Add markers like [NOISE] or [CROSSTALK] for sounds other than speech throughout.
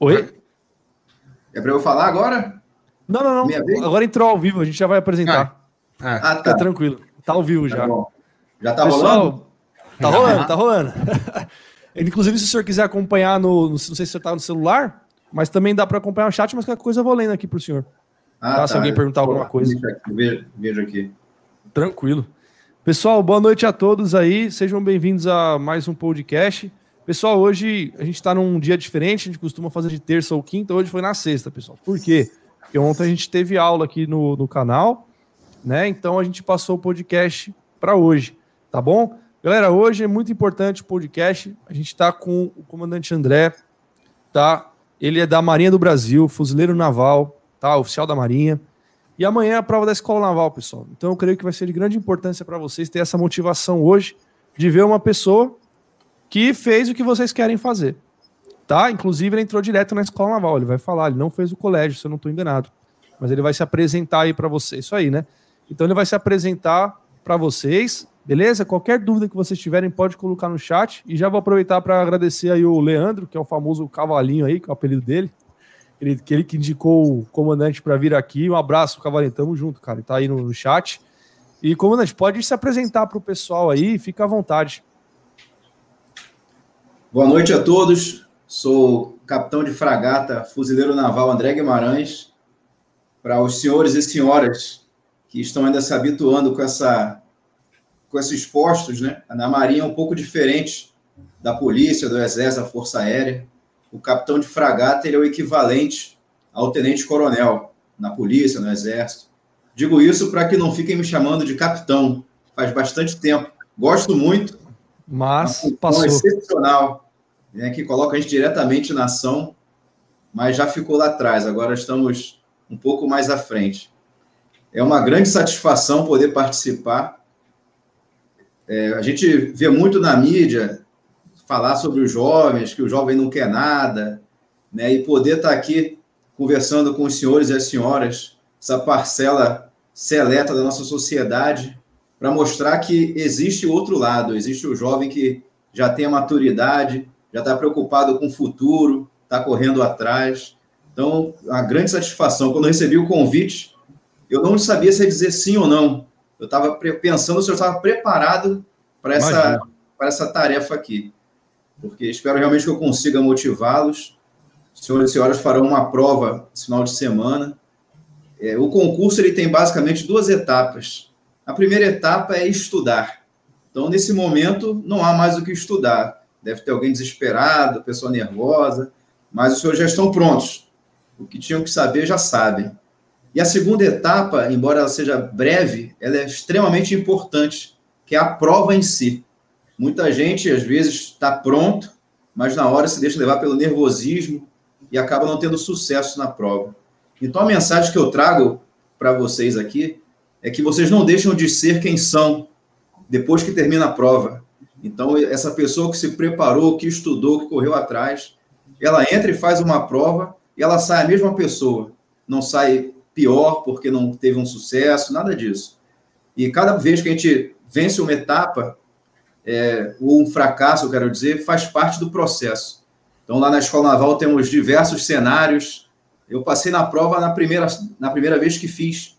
Oi? É para eu falar agora? Não, não, não. Agora entrou ao vivo, a gente já vai apresentar. Ah, ah tá. Fica tranquilo. Tá ao vivo tá já. Bom. Já tá Pessoal, rolando? Tá rolando, tá rolando. [LAUGHS] Inclusive, se o senhor quiser acompanhar no. Não sei se você tá no celular, mas também dá para acompanhar o chat, mas qualquer coisa eu vou lendo aqui pro senhor. Ah, tá, tá. Se alguém perguntar alguma coisa. Vejo, vejo aqui. Tranquilo. Pessoal, boa noite a todos aí. Sejam bem-vindos a mais um podcast. Pessoal, hoje a gente está num dia diferente, a gente costuma fazer de terça ou quinta, hoje foi na sexta, pessoal. Por quê? Porque ontem a gente teve aula aqui no, no canal, né? Então a gente passou o podcast para hoje, tá bom? Galera, hoje é muito importante o podcast. A gente está com o comandante André, tá? Ele é da Marinha do Brasil, fuzileiro naval, tá? Oficial da Marinha. E amanhã é a prova da Escola Naval, pessoal. Então eu creio que vai ser de grande importância para vocês ter essa motivação hoje de ver uma pessoa que fez o que vocês querem fazer. Tá? Inclusive, ele entrou direto na escola naval. Ele vai falar, ele não fez o colégio, se eu não estou enganado. Mas ele vai se apresentar aí para vocês. Isso aí, né? Então ele vai se apresentar para vocês, beleza? Qualquer dúvida que vocês tiverem, pode colocar no chat. E já vou aproveitar para agradecer aí o Leandro, que é o famoso cavalinho aí, que é o apelido dele. Ele, que ele que indicou o comandante para vir aqui. Um abraço, cavalinho. Tamo junto, cara. Ele tá aí no, no chat. E, comandante, pode se apresentar para o pessoal aí, fica à vontade. Boa noite a todos. Sou capitão de fragata, fuzileiro naval André Guimarães. Para os senhores e senhoras que estão ainda se habituando com essa com esses postos, né? Na Marinha é um pouco diferente da polícia, do exército, da força aérea. O capitão de fragata ele é o equivalente ao tenente-coronel na polícia, no exército. Digo isso para que não fiquem me chamando de capitão. Faz bastante tempo. Gosto muito, mas passou. excepcional, né, que coloca a gente diretamente na ação, mas já ficou lá atrás. Agora estamos um pouco mais à frente. É uma grande satisfação poder participar. É, a gente vê muito na mídia falar sobre os jovens, que o jovem não quer nada, né, e poder estar aqui conversando com os senhores e as senhoras, essa parcela seleta da nossa sociedade, para mostrar que existe outro lado, existe o jovem que já tem a maturidade, já está preocupado com o futuro, está correndo atrás. Então, uma grande satisfação. Quando eu recebi o convite, eu não sabia se ia dizer sim ou não. Eu estava pensando se eu estava preparado para essa, essa tarefa aqui. Porque espero realmente que eu consiga motivá-los. Senhoras e senhoras farão uma prova esse final de semana. É, o concurso ele tem basicamente duas etapas. A primeira etapa é estudar. Então, nesse momento, não há mais o que estudar. Deve ter alguém desesperado, pessoa nervosa, mas os senhores já estão prontos. O que tinham que saber, já sabem. E a segunda etapa, embora ela seja breve, ela é extremamente importante, que é a prova em si. Muita gente, às vezes, está pronto, mas na hora se deixa levar pelo nervosismo e acaba não tendo sucesso na prova. Então, a mensagem que eu trago para vocês aqui é que vocês não deixam de ser quem são depois que termina a prova. Então, essa pessoa que se preparou, que estudou, que correu atrás, ela entra e faz uma prova e ela sai a mesma pessoa. Não sai pior porque não teve um sucesso, nada disso. E cada vez que a gente vence uma etapa, é, ou um fracasso, eu quero dizer, faz parte do processo. Então, lá na Escola Naval temos diversos cenários. Eu passei na prova na primeira, na primeira vez que fiz,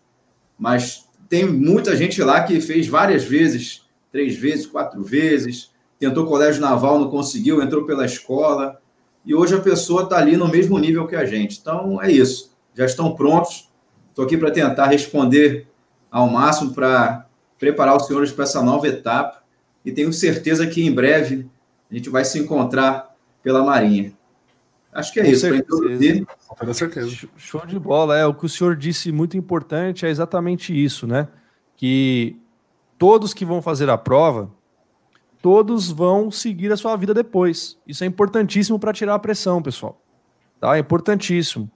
mas tem muita gente lá que fez várias vezes, três vezes, quatro vezes, tentou colégio naval, não conseguiu, entrou pela escola, e hoje a pessoa está ali no mesmo nível que a gente. Então, é isso. Já estão prontos. Estou aqui para tentar responder ao máximo para preparar os senhores para essa nova etapa. E tenho certeza que em breve a gente vai se encontrar pela Marinha. Acho que é Com isso. Certeza. Com certeza. Show de bola. É, o que o senhor disse muito importante é exatamente isso, né? Que todos que vão fazer a prova, todos vão seguir a sua vida depois. Isso é importantíssimo para tirar a pressão, pessoal. Tá? É importantíssimo.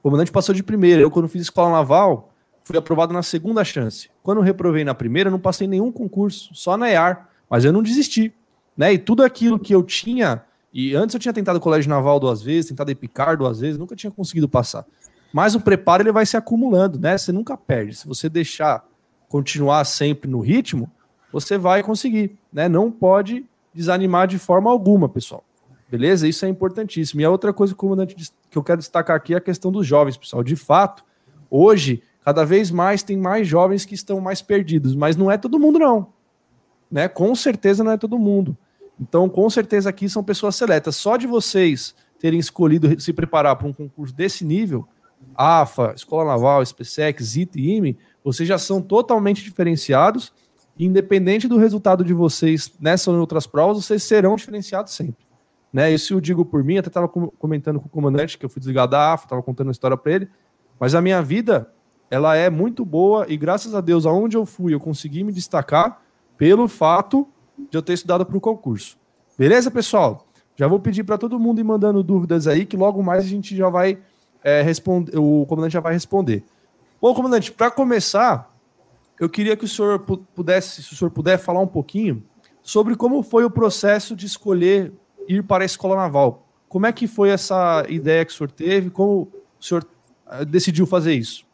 O comandante passou de primeira. Eu, quando fiz escola naval, fui aprovado na segunda chance. Quando reprovei na primeira, não passei nenhum concurso, só na EAR. Mas eu não desisti. Né? E tudo aquilo que eu tinha e antes eu tinha tentado colégio naval duas vezes, tentado Epicar duas vezes, nunca tinha conseguido passar. Mas o preparo ele vai se acumulando, né? Você nunca perde. Se você deixar continuar sempre no ritmo, você vai conseguir, né? Não pode desanimar de forma alguma, pessoal. Beleza? Isso é importantíssimo. E a outra coisa que eu quero destacar aqui é a questão dos jovens, pessoal. De fato, hoje, cada vez mais tem mais jovens que estão mais perdidos, mas não é todo mundo, não. Né? Com certeza não é todo mundo. Então, com certeza aqui são pessoas seletas. Só de vocês terem escolhido se preparar para um concurso desse nível, AFA, Escola Naval, SPSEC, ZIT e IME, vocês já são totalmente diferenciados. Independente do resultado de vocês nessa ou em outras provas, vocês serão diferenciados sempre. Né? Isso eu digo por mim, até estava comentando com o comandante que eu fui desligado da AFA, estava contando uma história para ele. Mas a minha vida, ela é muito boa e graças a Deus, aonde eu fui, eu consegui me destacar pelo fato de eu ter estudado para o concurso. Beleza, pessoal? Já vou pedir para todo mundo ir mandando dúvidas aí, que logo mais a gente já vai é, responder, o comandante já vai responder. Bom, comandante, para começar, eu queria que o senhor pudesse, se o senhor puder, falar um pouquinho sobre como foi o processo de escolher ir para a escola naval. Como é que foi essa ideia que o senhor teve? Como o senhor eh, decidiu fazer isso?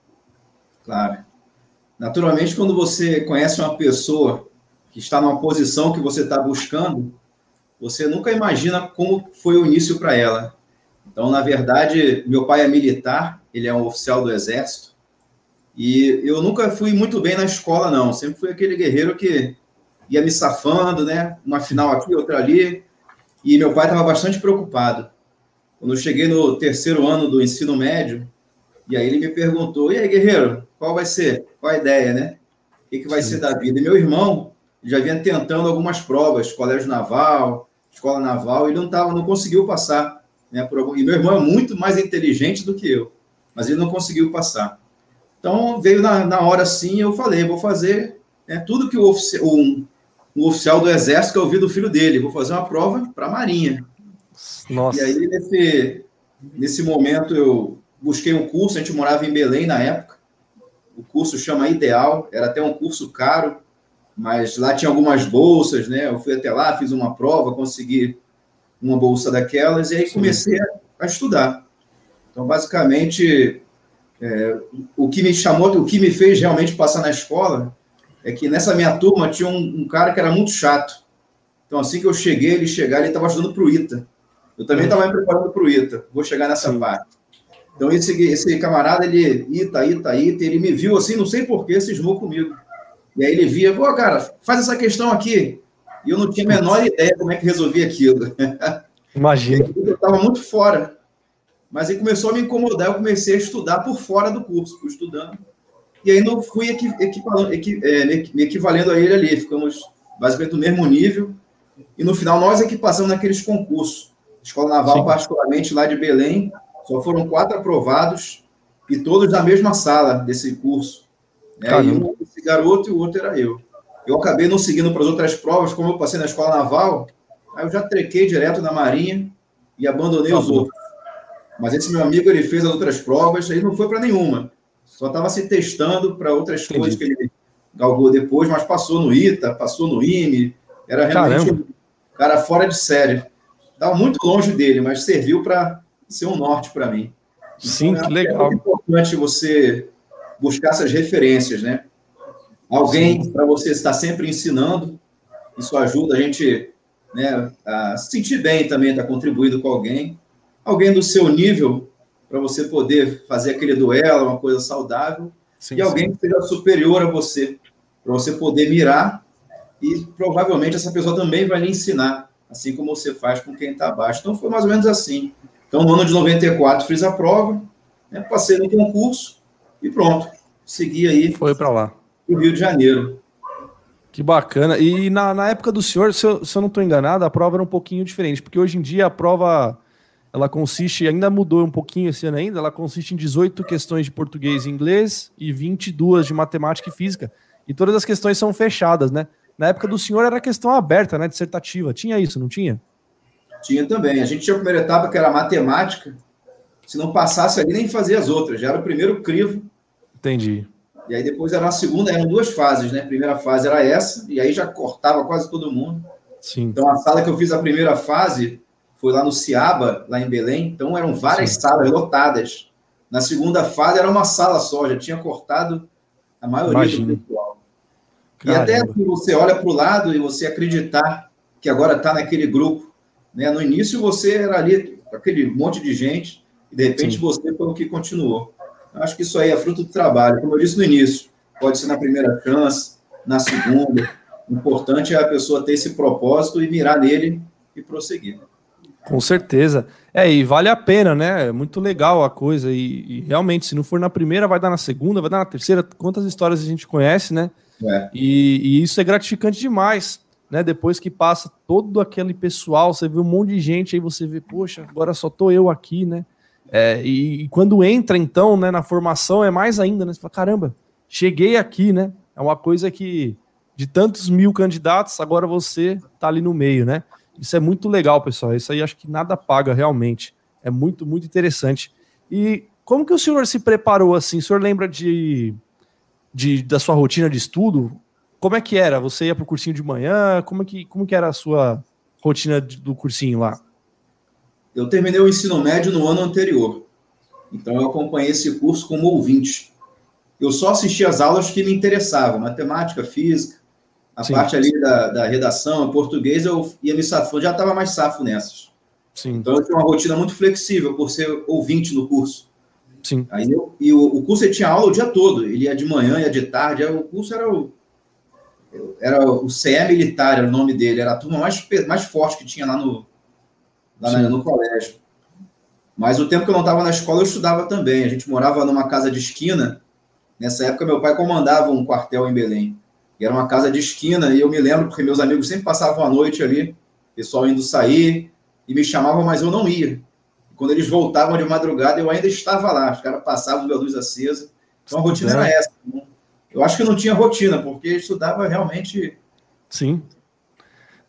Claro. Naturalmente, quando você conhece uma pessoa que está numa posição que você está buscando, você nunca imagina como foi o início para ela. Então, na verdade, meu pai é militar, ele é um oficial do Exército, e eu nunca fui muito bem na escola, não. Sempre fui aquele guerreiro que ia me safando, né? Uma final aqui, outra ali. E meu pai estava bastante preocupado. Quando eu cheguei no terceiro ano do ensino médio, e aí ele me perguntou: e aí, guerreiro, qual vai ser? Qual a ideia, né? O que, que vai Sim. ser da vida? E meu irmão já vinha tentando algumas provas, colégio naval, escola naval, e ele não, tava, não conseguiu passar. Né, por, e meu irmão é muito mais inteligente do que eu, mas ele não conseguiu passar. Então, veio na, na hora sim, eu falei, vou fazer né, tudo que o, ofici um, um, oficial do Exército que eu ouvi do filho dele, vou fazer uma prova para a Marinha. Nossa. E aí, nesse, nesse momento, eu busquei um curso, a gente morava em Belém na época, o curso chama Ideal, era até um curso caro, mas lá tinha algumas bolsas, né? Eu fui até lá, fiz uma prova, consegui uma bolsa daquelas, e aí comecei a, a estudar. Então, basicamente, é, o que me chamou, o que me fez realmente passar na escola é que nessa minha turma tinha um, um cara que era muito chato. Então, assim que eu cheguei, ele chegar, ele estava estudando para o ITA. Eu também estava me preparando para o ITA. Vou chegar nessa Sim. parte. Então, esse, esse camarada, ele, ITA, ITA, ITA, ele me viu assim, não sei porquê, cismou comigo. E aí ele via, pô, cara, faz essa questão aqui. E eu não tinha a menor ideia como é que resolvia aquilo. [LAUGHS] Imagina. Eu estava muito fora. Mas aí começou a me incomodar, eu comecei a estudar por fora do curso, fui estudando. E aí não fui equi, equi, é, me equivalendo a ele ali, ficamos basicamente no mesmo nível. E no final nós é que passamos naqueles concursos. Escola Naval, Sim. particularmente lá de Belém, só foram quatro aprovados e todos na mesma sala desse curso. Né? Um esse garoto e o outro era eu. Eu acabei não seguindo para as outras provas, como eu passei na escola naval, aí eu já trequei direto na Marinha e abandonei tá os outros. Mas esse meu amigo, ele fez as outras provas, ele não foi para nenhuma. Só estava se testando para outras Entendi. coisas que ele galgou depois, mas passou no ITA, passou no IME. Era realmente Caramba. um cara fora de série. Estava muito longe dele, mas serviu para ser um norte para mim. Sim, então, que legal. É importante você buscar essas referências, né? Alguém para você estar sempre ensinando, isso ajuda a gente né, a se sentir bem também, estar tá contribuindo com alguém. Alguém do seu nível, para você poder fazer aquele duelo, uma coisa saudável. Sim, e alguém sim. que seja superior a você, para você poder mirar e provavelmente essa pessoa também vai lhe ensinar, assim como você faz com quem está abaixo. Então foi mais ou menos assim. Então no ano de 94 fiz a prova, né, passei no concurso e pronto. Segui aí. Foi para lá o Rio de Janeiro. Que bacana. E na, na época do senhor, se eu, se eu não estou enganado, a prova era um pouquinho diferente, porque hoje em dia a prova ela consiste, ainda mudou um pouquinho esse ano ainda, ela consiste em 18 questões de português e inglês e 22 de matemática e física. E todas as questões são fechadas, né? Na época do senhor era questão aberta, né? Dissertativa. Tinha isso, não tinha? Tinha também. A gente tinha a primeira etapa que era matemática. Se não passasse ali, nem fazia as outras. Já era o primeiro crivo. Entendi. E aí depois era a segunda, eram duas fases, né? A primeira fase era essa, e aí já cortava quase todo mundo. Sim. Então a sala que eu fiz a primeira fase foi lá no Ciaba, lá em Belém. Então eram várias Sim. salas lotadas. Na segunda fase era uma sala só, já tinha cortado a maioria Imagina. do pessoal. Caramba. E até assim, você olha para o lado e você acreditar que agora está naquele grupo Né? No início você era ali aquele monte de gente e de repente Sim. você foi o que continuou. Acho que isso aí é fruto do trabalho. Como eu disse no início, pode ser na primeira chance, na segunda. O importante é a pessoa ter esse propósito e mirar nele e prosseguir. Com certeza. É, e vale a pena, né? É muito legal a coisa. E, e, realmente, se não for na primeira, vai dar na segunda, vai dar na terceira. Quantas histórias a gente conhece, né? É. E, e, isso é gratificante demais, né? Depois que passa todo aquele pessoal, você vê um monte de gente, aí você vê, poxa, agora só tô eu aqui, né? É, e, e, quando entra, então, né, na formação, é mais ainda, né? Você fala, caramba, cheguei aqui, né? É uma coisa que, de tantos mil candidatos, agora você tá ali no meio, né? Isso é muito legal, pessoal. Isso aí acho que nada paga realmente. É muito, muito interessante. E como que o senhor se preparou assim? O senhor lembra de, de da sua rotina de estudo? Como é que era? Você ia para o cursinho de manhã? Como, é que, como que era a sua rotina do cursinho lá? Eu terminei o ensino médio no ano anterior. Então eu acompanhei esse curso como ouvinte. Eu só assisti as aulas que me interessavam, matemática, física, a Sim. parte ali da, da redação, português, eu ia me safando, já estava mais safo nessas. Sim. Então eu tinha uma rotina muito flexível por ser ouvinte no curso. Sim. Aí eu, e o, o curso tinha aula o dia todo, ele ia de manhã, ia de tarde, o curso era o, era o CE Militar, era o nome dele, era a turma mais, mais forte que tinha lá no, lá no, no colégio. Mas o tempo que eu não estava na escola, eu estudava também. A gente morava numa casa de esquina. Nessa época, meu pai comandava um quartel em Belém era uma casa de esquina, e eu me lembro porque meus amigos sempre passavam a noite ali, pessoal indo sair, e me chamavam, mas eu não ia. Quando eles voltavam de madrugada, eu ainda estava lá, os caras passavam com a luz acesa. Então a rotina é. era essa. Né? Eu acho que não tinha rotina, porque estudava realmente. Sim.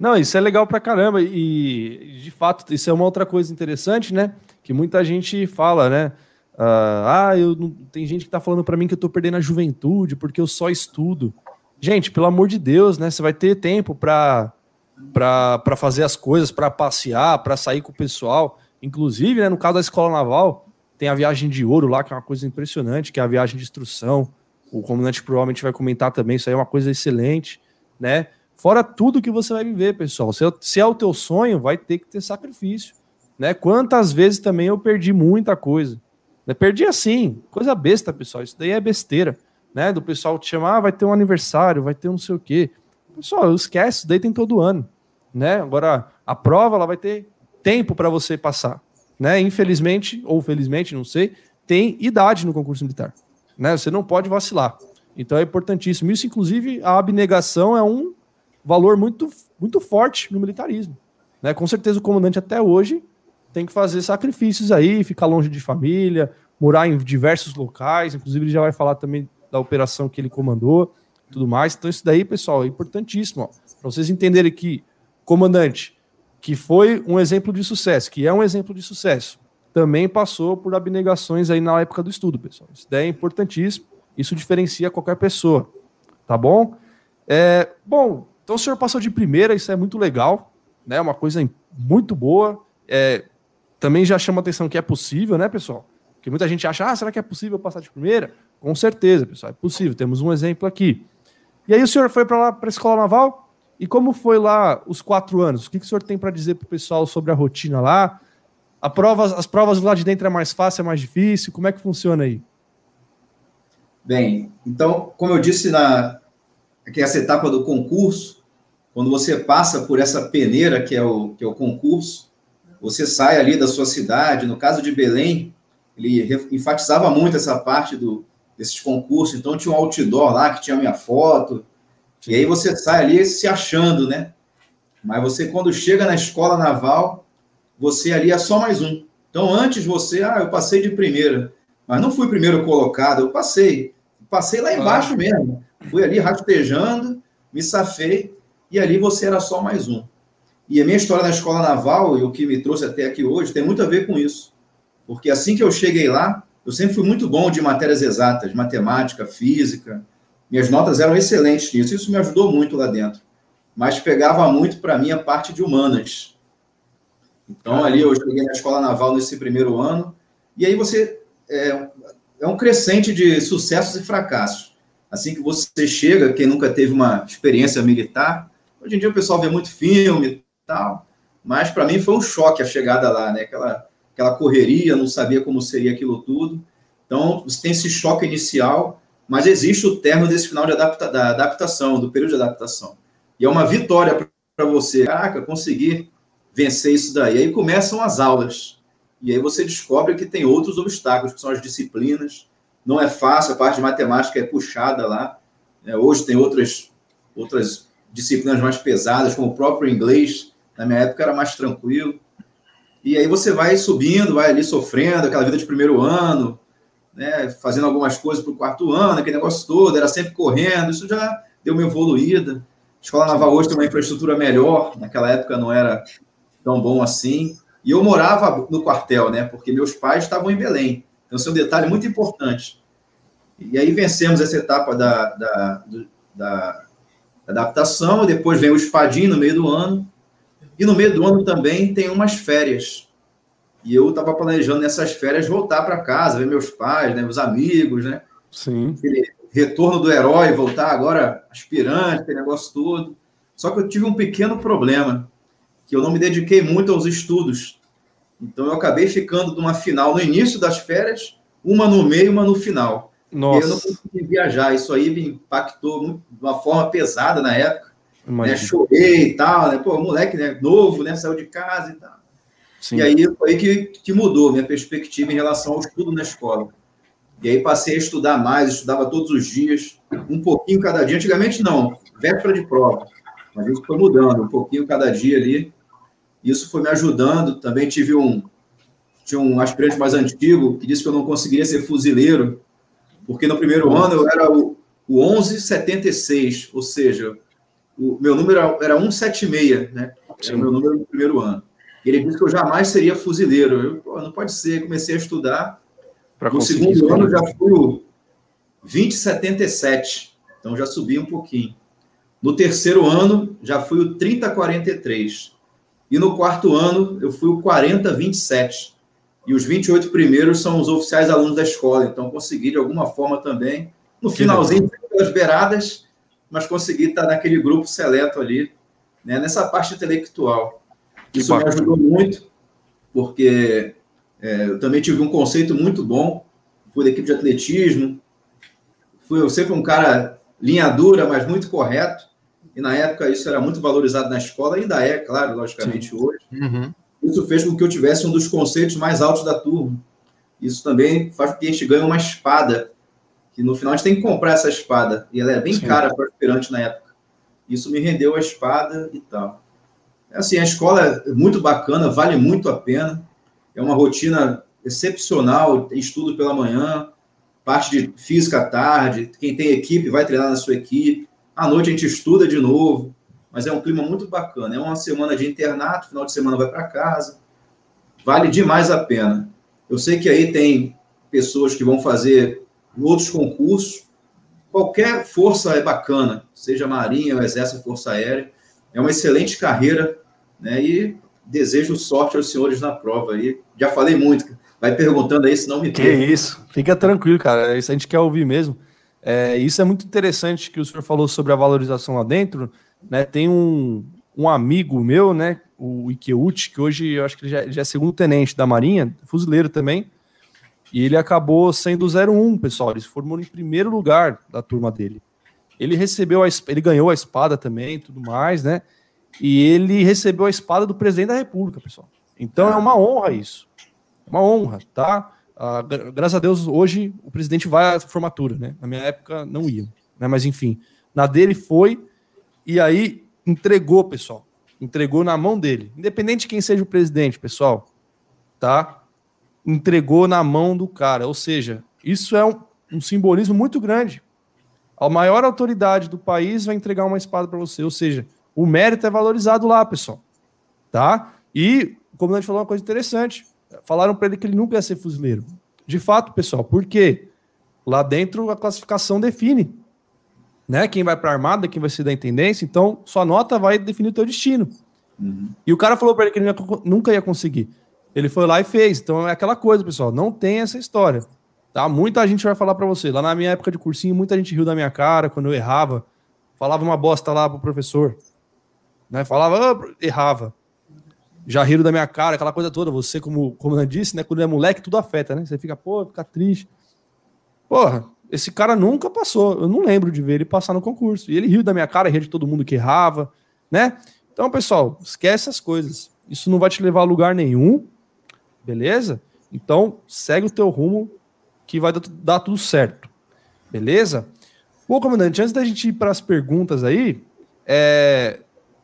Não, isso é legal pra caramba. E, de fato, isso é uma outra coisa interessante, né? Que muita gente fala, né? Uh, ah, eu não... tem gente que tá falando para mim que eu tô perdendo a juventude porque eu só estudo. Gente, pelo amor de Deus, né? Você vai ter tempo para para fazer as coisas, para passear, para sair com o pessoal. Inclusive, né, no caso da escola naval, tem a viagem de ouro lá, que é uma coisa impressionante, que é a viagem de instrução. O comandante provavelmente vai comentar também, isso aí é uma coisa excelente, né? Fora tudo que você vai viver, pessoal. Se, se é o teu sonho, vai ter que ter sacrifício, né? Quantas vezes também eu perdi muita coisa. Né? Perdi assim, coisa besta, pessoal. Isso daí é besteira né? Do pessoal te chamar, ah, vai ter um aniversário, vai ter um não sei o quê. Pessoal, esquece, isso daí tem todo ano, né? Agora, a prova, ela vai ter tempo para você passar, né? Infelizmente, ou felizmente, não sei, tem idade no concurso militar, né? Você não pode vacilar. Então é importantíssimo. Isso, inclusive, a abnegação é um valor muito, muito forte no militarismo. Né? Com certeza o comandante até hoje tem que fazer sacrifícios aí, ficar longe de família, morar em diversos locais. Inclusive, ele já vai falar também da operação que ele comandou, tudo mais. Então, isso daí, pessoal, é importantíssimo. Para vocês entenderem que comandante, que foi um exemplo de sucesso, que é um exemplo de sucesso, também passou por abnegações aí na época do estudo, pessoal. Isso daí é importantíssimo. Isso diferencia qualquer pessoa. Tá bom? É, bom, então o senhor passou de primeira, isso é muito legal, né? Uma coisa muito boa. É, também já chama atenção que é possível, né, pessoal? Porque muita gente acha, ah, será que é possível passar de primeira? Com certeza, pessoal, é possível. Temos um exemplo aqui. E aí o senhor foi para lá, para a Escola Naval, e como foi lá os quatro anos? O que, que o senhor tem para dizer para o pessoal sobre a rotina lá? A prova, as provas lá de dentro é mais fácil, é mais difícil? Como é que funciona aí? Bem, então, como eu disse na aqui essa etapa do concurso, quando você passa por essa peneira que é o que é o concurso, você sai ali da sua cidade. No caso de Belém, ele enfatizava muito essa parte do, desses concursos, então tinha um outdoor lá que tinha minha foto, e aí você sai ali se achando, né? Mas você, quando chega na escola naval, você ali é só mais um. Então, antes você, ah, eu passei de primeira, mas não fui primeiro colocado, eu passei. Passei lá embaixo ah. mesmo. Fui ali rastejando, me safei, e ali você era só mais um. E a minha história na escola naval, e o que me trouxe até aqui hoje, tem muito a ver com isso. Porque assim que eu cheguei lá, eu sempre fui muito bom de matérias exatas, matemática, física. Minhas notas eram excelentes nisso, isso me ajudou muito lá dentro. Mas pegava muito para mim a parte de humanas. Então, ali eu cheguei na escola naval nesse primeiro ano, e aí você. É, é um crescente de sucessos e fracassos. Assim que você chega, quem nunca teve uma experiência militar, hoje em dia o pessoal vê muito filme e tal, mas para mim foi um choque a chegada lá, né? Aquela, aquela correria, não sabia como seria aquilo tudo. Então, você tem esse choque inicial, mas existe o termo desse final de adapta, da adaptação, do período de adaptação. E é uma vitória para você. Caraca, conseguir vencer isso daí. Aí começam as aulas. E aí você descobre que tem outros obstáculos, que são as disciplinas. Não é fácil, a parte de matemática é puxada lá. É, hoje tem outras, outras disciplinas mais pesadas, como o próprio inglês. Na minha época era mais tranquilo. E aí você vai subindo, vai ali sofrendo, aquela vida de primeiro ano, né, fazendo algumas coisas para o quarto ano, aquele negócio todo, era sempre correndo, isso já deu uma evoluída. A Escola Naval hoje tem uma infraestrutura melhor, naquela época não era tão bom assim. E eu morava no quartel, né, porque meus pais estavam em Belém. Então, isso é um detalhe muito importante. E aí vencemos essa etapa da, da, da, da adaptação, depois vem o espadinho no meio do ano, e no meio do ano também tem umas férias. E eu estava planejando nessas férias voltar para casa, ver meus pais, né, meus amigos, né? Sim. Aquele retorno do herói, voltar agora aspirante, aquele negócio todo. Só que eu tive um pequeno problema, que eu não me dediquei muito aos estudos. Então eu acabei ficando numa final no início das férias, uma no meio, uma no final. Nossa. E eu não consegui viajar. Isso aí me impactou muito, de uma forma pesada na época. Né? Chorei e tal, né? Pô, moleque né? novo, né? Saiu de casa e tal. Sim. E aí foi que, que mudou minha perspectiva em relação ao estudo na escola. E aí passei a estudar mais, estudava todos os dias, um pouquinho cada dia. Antigamente não, véspera de prova. Mas isso foi mudando, um pouquinho cada dia ali. Isso foi me ajudando. Também tive um, tinha um aspirante mais antigo que disse que eu não conseguiria ser fuzileiro, porque no primeiro ano eu era o, o 1176, ou seja, o meu número era 176, né? Era o meu número no primeiro ano. Ele disse que eu jamais seria fuzileiro. Eu, pô, não pode ser. Comecei a estudar. Pra no segundo ano já fui o 2077. Então já subi um pouquinho. No terceiro ano já fui o 3043. E no quarto ano eu fui o 4027. E os 28 primeiros são os oficiais alunos da escola. Então consegui de alguma forma também. No finalzinho, pelas beiradas, mas consegui estar naquele grupo seleto ali, né, nessa parte intelectual. Isso me ajudou muito, porque é, eu também tive um conceito muito bom. Fui da equipe de atletismo. Fui eu sempre um cara linha dura, mas muito correto. E na época isso era muito valorizado na escola, ainda é, claro, logicamente, Sim. hoje. Uhum. Isso fez com que eu tivesse um dos conceitos mais altos da turma. Isso também faz com que a gente ganhe uma espada, que no final a gente tem que comprar essa espada. E ela é bem Sim. cara para o aspirante na época. Isso me rendeu a espada e tal. Assim, a escola é muito bacana, vale muito a pena. É uma rotina excepcional, estudo pela manhã, parte de física à tarde, quem tem equipe vai treinar na sua equipe. À noite a gente estuda de novo, mas é um clima muito bacana. É uma semana de internato, final de semana vai para casa. Vale demais a pena. Eu sei que aí tem pessoas que vão fazer outros concursos. Qualquer força é bacana, seja Marinha, Exército, Força Aérea. É uma excelente carreira né? E desejo sorte aos senhores na prova aí. Já falei muito, vai perguntando aí, se não me Que isso, fica tranquilo, cara. Isso a gente quer ouvir mesmo. É, isso é muito interessante que o senhor falou sobre a valorização lá dentro. Né? Tem um, um amigo meu, né? O Ikeuchi, que hoje eu acho que ele já, já é segundo tenente da Marinha, fuzileiro também. E ele acabou sendo 01, pessoal. Ele se formou em primeiro lugar da turma dele. Ele recebeu a, ele ganhou a espada também, tudo mais, né? E ele recebeu a espada do presidente da República, pessoal. Então é uma honra isso. Uma honra, tá? Ah, graças a Deus, hoje o presidente vai à formatura, né? Na minha época não ia, né? Mas enfim, na dele foi e aí entregou, pessoal. Entregou na mão dele. Independente de quem seja o presidente, pessoal, tá? Entregou na mão do cara. Ou seja, isso é um, um simbolismo muito grande. A maior autoridade do país vai entregar uma espada para você. Ou seja, o mérito é valorizado lá, pessoal. Tá? E o comandante falou uma coisa interessante. Falaram para ele que ele nunca ia ser fuzileiro. De fato, pessoal, por quê? Lá dentro a classificação define. Né? Quem vai para a armada, quem vai ser da intendência, então sua nota vai definir o teu destino. Uhum. E o cara falou para ele que ele nunca ia conseguir. Ele foi lá e fez. Então é aquela coisa, pessoal, não tem essa história. Tá? Muita gente vai falar para você. Lá na minha época de cursinho, muita gente riu da minha cara quando eu errava. Falava uma bosta lá pro professor né? Falava, oh, errava. Já riram da minha cara, aquela coisa toda. Você, como, como eu disse, né? Quando é moleque, tudo afeta, né? Você fica, pô, fica triste. Porra, esse cara nunca passou. Eu não lembro de ver ele passar no concurso. E ele riu da minha cara, riu de todo mundo que errava, né? Então, pessoal, esquece as coisas. Isso não vai te levar a lugar nenhum, beleza? Então, segue o teu rumo que vai dar tudo certo, beleza? Bom, comandante, antes da gente ir para as perguntas aí, é,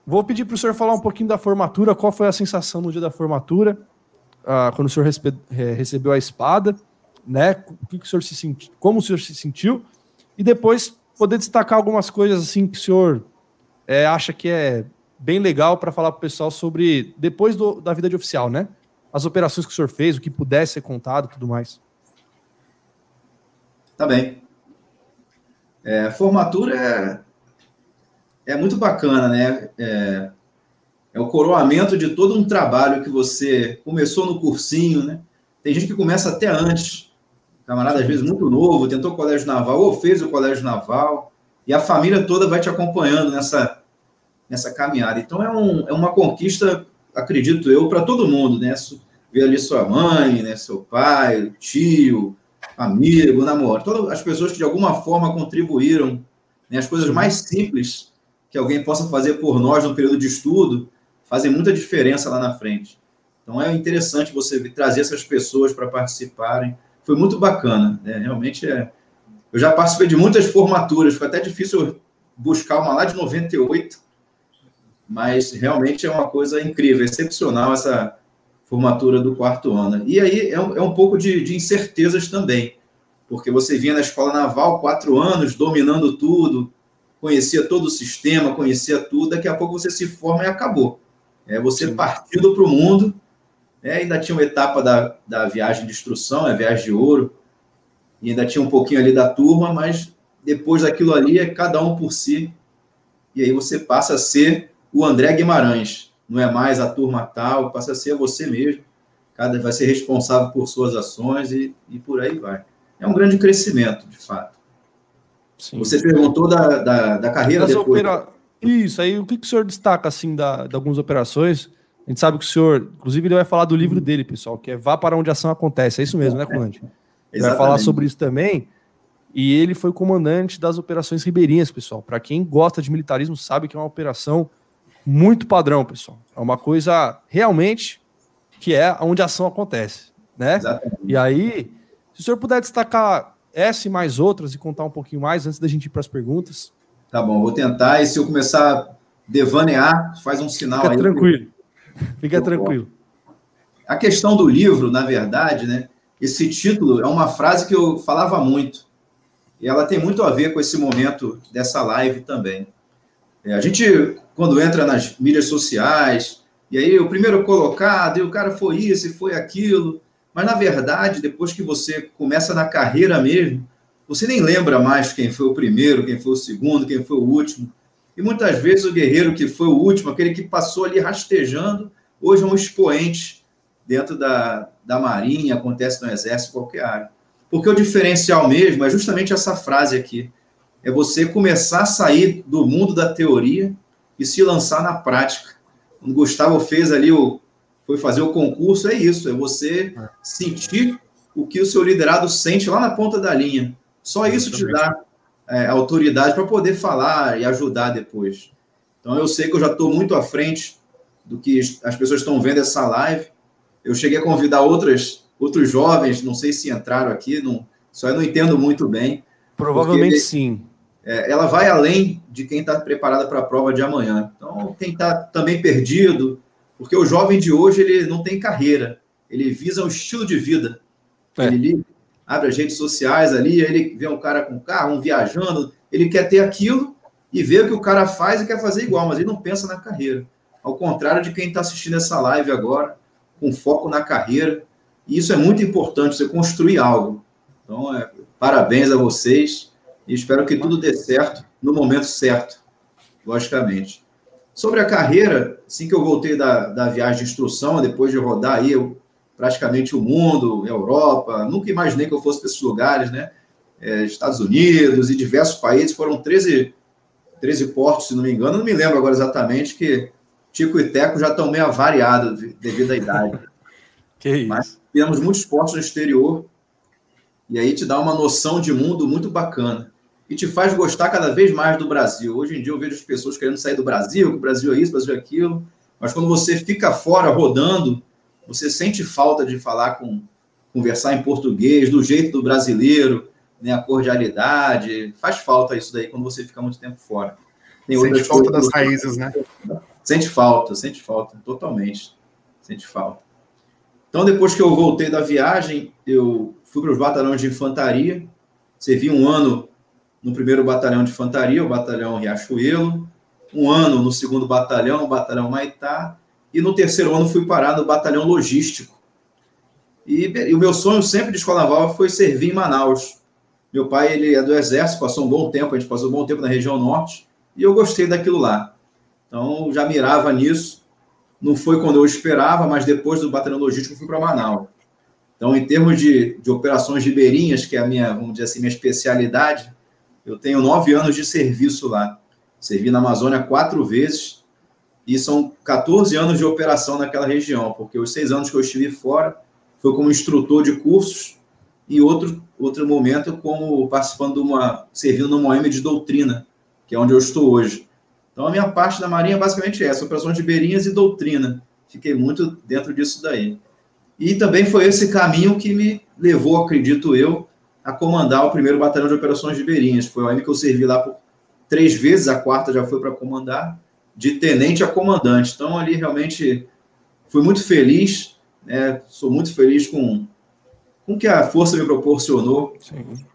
Vou pedir para o senhor falar um pouquinho da formatura, qual foi a sensação no dia da formatura, uh, quando o senhor recebeu a espada, né? O que, que o senhor se como o senhor se sentiu, e depois poder destacar algumas coisas assim que o senhor é, acha que é bem legal para falar para o pessoal sobre depois do, da vida de oficial, né? As operações que o senhor fez, o que pudesse ser contado, tudo mais. Tá bem. É, formatura é muito bacana, né? É, é, o coroamento de todo um trabalho que você começou no cursinho, né? Tem gente que começa até antes, camarada às vezes muito novo, tentou o colégio naval ou fez o colégio naval, e a família toda vai te acompanhando nessa, nessa caminhada. Então é, um, é uma conquista, acredito eu, para todo mundo, né? Ver ali sua mãe, né? seu pai, tio, amigo, namorado, todas as pessoas que de alguma forma contribuíram, né? as coisas mais simples que alguém possa fazer por nós no período de estudo fazem muita diferença lá na frente. Então é interessante você trazer essas pessoas para participarem. Foi muito bacana, né? realmente é. Eu já participei de muitas formaturas, foi até difícil buscar uma lá de 98, mas realmente é uma coisa incrível, excepcional essa formatura do quarto ano. E aí é um, é um pouco de, de incertezas também, porque você vinha na escola naval quatro anos, dominando tudo, conhecia todo o sistema, conhecia tudo, daqui a pouco você se forma e acabou. É você Sim. partindo para o mundo, é, ainda tinha uma etapa da, da viagem de instrução, a viagem de ouro, e ainda tinha um pouquinho ali da turma, mas depois daquilo ali é cada um por si, e aí você passa a ser o André Guimarães, não é mais a turma tal, passa a ser você mesmo, cada vai ser responsável por suas ações e, e por aí vai. É um grande crescimento, de fato. Sim. Você perguntou da, da, da carreira das depois. Opera... Isso, aí o que, que o senhor destaca assim da, de algumas operações? A gente sabe que o senhor, inclusive, ele vai falar do livro dele, pessoal, que é Vá para onde a ação acontece. É isso mesmo, né, comandante? [LAUGHS] Ele vai falar sobre isso também. E ele foi comandante das operações ribeirinhas, pessoal. Para quem gosta de militarismo, sabe que é uma operação muito padrão, pessoal. É uma coisa realmente que é onde a ação acontece, né? Exatamente. E aí, se o senhor puder destacar essa e mais outras e contar um pouquinho mais antes da gente ir para as perguntas. Tá bom, vou tentar. E se eu começar a devanear, faz um sinal Fica aí. Tranquilo. Fica tranquilo. A questão do livro, na verdade, né? Esse título é uma frase que eu falava muito. E ela tem muito a ver com esse momento dessa live também. É, a gente, quando entra nas mídias sociais, e aí o primeiro colocado, e o cara foi isso e foi aquilo, mas, na verdade, depois que você começa na carreira mesmo, você nem lembra mais quem foi o primeiro, quem foi o segundo, quem foi o último. E muitas vezes o guerreiro que foi o último, aquele que passou ali rastejando, hoje é um expoente dentro da, da Marinha, acontece no Exército, qualquer área. Porque o diferencial mesmo é justamente essa frase aqui: é você começar a sair do mundo da teoria e se lançar na prática. O Gustavo fez ali o, foi fazer o concurso, é isso, é você é. sentir o que o seu liderado sente lá na ponta da linha. Só isso te dá é, autoridade para poder falar e ajudar depois. Então eu sei que eu já estou muito à frente do que as pessoas estão vendo essa live. Eu cheguei a convidar outras, outros jovens, não sei se entraram aqui, não, só eu não entendo muito bem. Provavelmente sim. É, ela vai além de quem está preparada para a prova de amanhã. Então, quem está também perdido, porque o jovem de hoje ele não tem carreira, ele visa um estilo de vida. É. Ele abre as redes sociais ali, ele vê um cara com carro, um viajando, ele quer ter aquilo e vê o que o cara faz e quer fazer igual, mas ele não pensa na carreira. Ao contrário de quem está assistindo essa live agora, com foco na carreira. E isso é muito importante, você construir algo. Então, é, parabéns a vocês e espero que tudo dê certo no momento certo, logicamente. Sobre a carreira, assim que eu voltei da, da viagem de instrução, depois de rodar aí eu, praticamente o mundo, Europa, nunca imaginei que eu fosse para esses lugares, né? É, Estados Unidos e diversos países, foram 13, 13 portos, se não me engano, não me lembro agora exatamente, que Tico e Teco já estão meio avariados devido à idade. [LAUGHS] que isso. Mas temos muitos esportes no exterior e aí te dá uma noção de mundo muito bacana. E te faz gostar cada vez mais do Brasil. Hoje em dia eu vejo as pessoas querendo sair do Brasil, que o Brasil é isso, o Brasil é aquilo. Mas quando você fica fora rodando, você sente falta de falar com, conversar em português, do jeito do brasileiro, né, a cordialidade. Faz falta isso daí quando você fica muito tempo fora. Tem sente falta das raízes, né? Sente falta, sente falta, totalmente. Sente falta. Então, depois que eu voltei da viagem, eu fui para os batalhões de infantaria, servi um ano no primeiro batalhão de infantaria, o batalhão Riachuelo, um ano no segundo batalhão, o batalhão Maitá, e no terceiro ano fui parar no batalhão logístico. E, e, o meu sonho sempre de escola naval foi servir em Manaus. Meu pai ele é do exército, passou um bom tempo, a gente passou um bom tempo na região norte, e eu gostei daquilo lá. Então já mirava nisso. Não foi quando eu esperava, mas depois do batalhão logístico fui para Manaus. Então, em termos de, de operações ribeirinhas, que é a minha, vamos dizer assim, minha especialidade, eu tenho nove anos de serviço lá. Servi na Amazônia quatro vezes e são 14 anos de operação naquela região, porque os seis anos que eu estive fora foi como instrutor de cursos e outro, outro momento como participando de uma, servindo numa OM de doutrina, que é onde eu estou hoje. Então, a minha parte da Marinha é basicamente essa, operações de beirinhas e doutrina. Fiquei muito dentro disso daí. E também foi esse caminho que me levou, acredito eu, a comandar o primeiro batalhão de operações de Beirinhas. Foi o ano que eu servi lá por três vezes, a quarta já foi para comandar, de tenente a comandante. Então, ali realmente fui muito feliz, né? sou muito feliz com, com o que a força me proporcionou.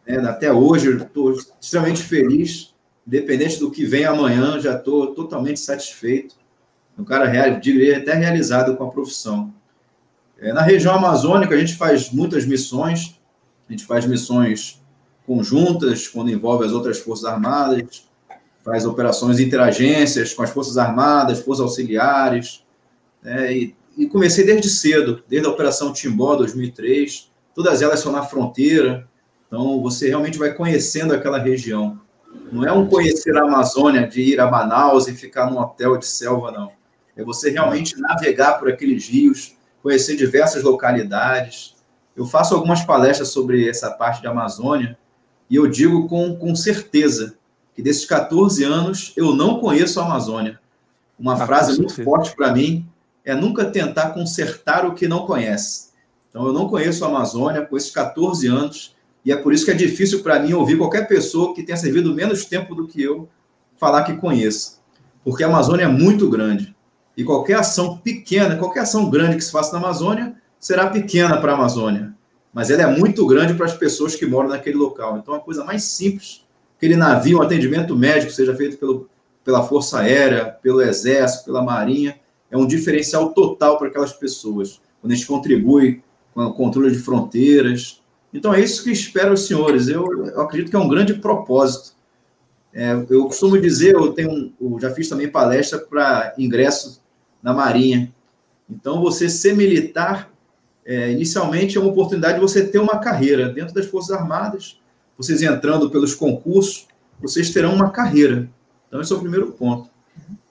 Né? Até hoje, estou extremamente feliz, independente do que vem amanhã, já estou totalmente satisfeito. Um cara, diria, até realizado com a profissão. É, na região amazônica, a gente faz muitas missões, a gente faz missões conjuntas, quando envolve as outras Forças Armadas, faz operações interagências com as Forças Armadas, Forças Auxiliares, né, e, e, comecei desde cedo, desde a Operação Timbó, 2003, todas elas são na fronteira, então você realmente vai conhecendo aquela região. Não é um conhecer a Amazônia, de ir a Manaus e ficar num hotel de selva, não. É você realmente navegar por aqueles rios, conhecer diversas localidades. Eu faço algumas palestras sobre essa parte da Amazônia e eu digo com, com certeza que desses 14 anos eu não conheço a Amazônia. Uma ah, frase muito forte para mim é nunca tentar consertar o que não conhece. Então eu não conheço a Amazônia com esses 14 anos e é por isso que é difícil para mim ouvir qualquer pessoa que tenha servido menos tempo do que eu falar que conheça. Porque a Amazônia é muito grande. E qualquer ação pequena, qualquer ação grande que se faça na Amazônia, será pequena para a Amazônia. Mas ela é muito grande para as pessoas que moram naquele local. Então, a coisa mais simples, aquele navio, um atendimento médico, seja feito pelo, pela Força Aérea, pelo Exército, pela Marinha, é um diferencial total para aquelas pessoas. Quando a gente contribui com o controle de fronteiras. Então, é isso que espero os senhores. Eu, eu acredito que é um grande propósito. É, eu costumo dizer, eu tenho, eu já fiz também palestra para ingresso na Marinha. Então, você ser militar, é, inicialmente, é uma oportunidade de você ter uma carreira dentro das Forças Armadas. Vocês entrando pelos concursos, vocês terão uma carreira. Então, esse é o primeiro ponto.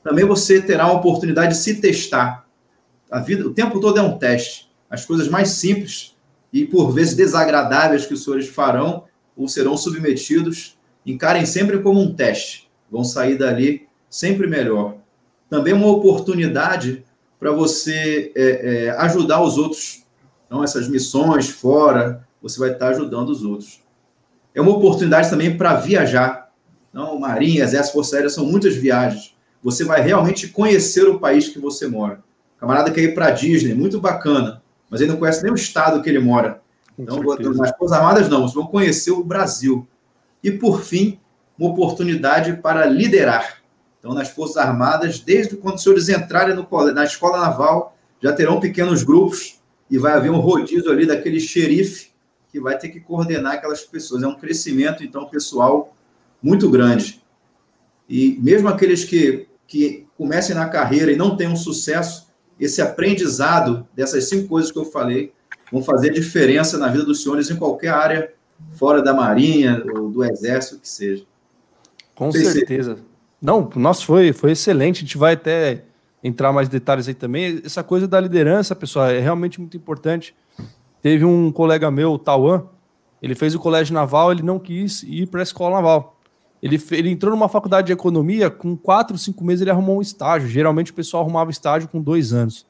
Também você terá uma oportunidade de se testar. A vida, o tempo todo é um teste. As coisas mais simples e, por vezes, desagradáveis que os senhores farão ou serão submetidos, encarem sempre como um teste. Vão sair dali sempre melhor também uma oportunidade para você é, é, ajudar os outros. Então, essas missões fora, você vai estar ajudando os outros. É uma oportunidade também para viajar. Então, Marinha, Exército, Força Aérea são muitas viagens. Você vai realmente conhecer o país que você mora. O camarada quer ir para Disney, muito bacana, mas ele não conhece nem o estado que ele mora. Então, nas Forças Armadas, não, vocês vão conhecer o Brasil. E, por fim, uma oportunidade para liderar. Então, nas Forças Armadas, desde quando os senhores entrarem no, na escola naval, já terão pequenos grupos e vai haver um rodízio ali daquele xerife que vai ter que coordenar aquelas pessoas. É um crescimento, então, pessoal muito grande. E mesmo aqueles que, que comecem na carreira e não tenham sucesso, esse aprendizado dessas cinco coisas que eu falei vão fazer diferença na vida dos senhores em qualquer área, fora da Marinha ou do Exército, que seja. Com certeza. Não, nossa, foi, foi excelente. A gente vai até entrar mais detalhes aí também. Essa coisa da liderança, pessoal, é realmente muito importante. Teve um colega meu, o Tauan, ele fez o colégio naval, ele não quis ir para a escola naval. Ele, ele entrou numa faculdade de economia, com quatro, cinco meses ele arrumou um estágio. Geralmente o pessoal arrumava estágio com dois anos.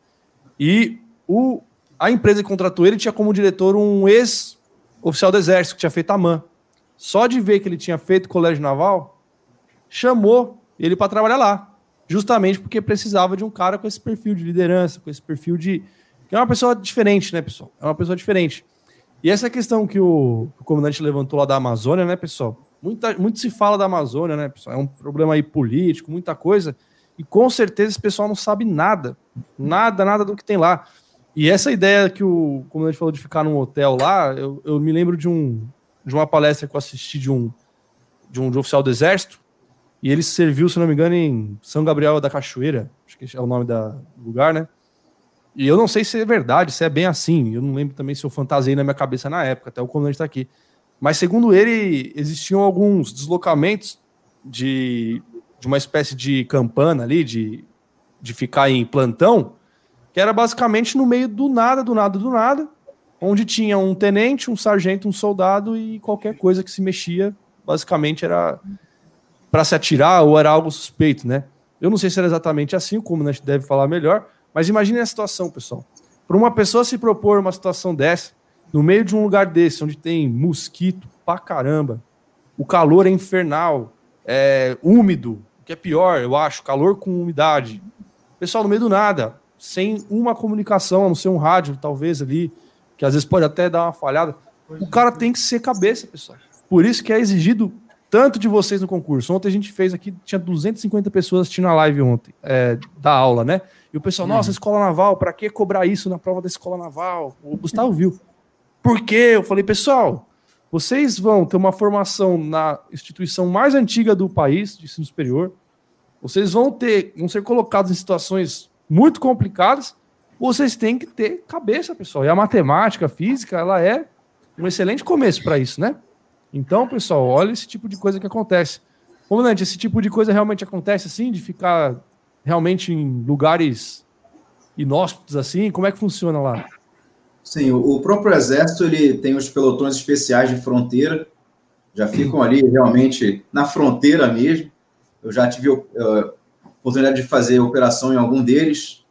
E o, a empresa que contratou ele tinha como diretor um ex-oficial do exército, que tinha feito a MAN. Só de ver que ele tinha feito colégio naval, chamou ele para trabalhar lá justamente porque precisava de um cara com esse perfil de liderança, com esse perfil de. que é uma pessoa diferente, né, pessoal? É uma pessoa diferente. E essa questão que o, o comandante levantou lá da Amazônia, né, pessoal? Muita, muito se fala da Amazônia, né, pessoal? É um problema aí político, muita coisa. E com certeza esse pessoal não sabe nada. Nada, nada do que tem lá. E essa ideia que o comandante falou de ficar num hotel lá, eu, eu me lembro de, um, de uma palestra que eu assisti de um, de um de um oficial do exército, e ele serviu, se não me engano, em São Gabriel da Cachoeira, acho que é o nome do lugar, né? E eu não sei se é verdade, se é bem assim. Eu não lembro também se eu fantasiei na minha cabeça na época, até o comandante está aqui. Mas segundo ele, existiam alguns deslocamentos de, de uma espécie de campana ali, de, de ficar em plantão, que era basicamente no meio do nada, do nada, do nada, onde tinha um tenente, um sargento, um soldado e qualquer coisa que se mexia, basicamente era para se atirar ou era algo suspeito, né? Eu não sei se era exatamente assim, o comandante deve falar melhor, mas imagine a situação, pessoal. Para uma pessoa se propor uma situação dessa, no meio de um lugar desse, onde tem mosquito pra caramba, o calor é infernal, é úmido, o que é pior, eu acho, calor com umidade. Pessoal, no meio do nada, sem uma comunicação, a não ser um rádio, talvez ali, que às vezes pode até dar uma falhada, o cara tem que ser cabeça, pessoal. Por isso que é exigido tanto de vocês no concurso. Ontem a gente fez aqui, tinha 250 pessoas assistindo a live ontem, é, da aula, né? E o pessoal, nossa, uhum. escola naval, para que cobrar isso na prova da escola naval? O Gustavo viu. Por quê? Eu falei, pessoal, vocês vão ter uma formação na instituição mais antiga do país, de ensino superior. Vocês vão ter, vão ser colocados em situações muito complicadas. Vocês têm que ter cabeça, pessoal. E a matemática, a física, ela é um excelente começo para isso, né? Então, pessoal, olha esse tipo de coisa que acontece. Comandante, esse tipo de coisa realmente acontece assim, de ficar realmente em lugares inóspitos assim? Como é que funciona lá? Sim, o próprio exército ele tem os pelotões especiais de fronteira, já ficam ali realmente na fronteira mesmo. Eu já tive uh, oportunidade de fazer operação em algum deles.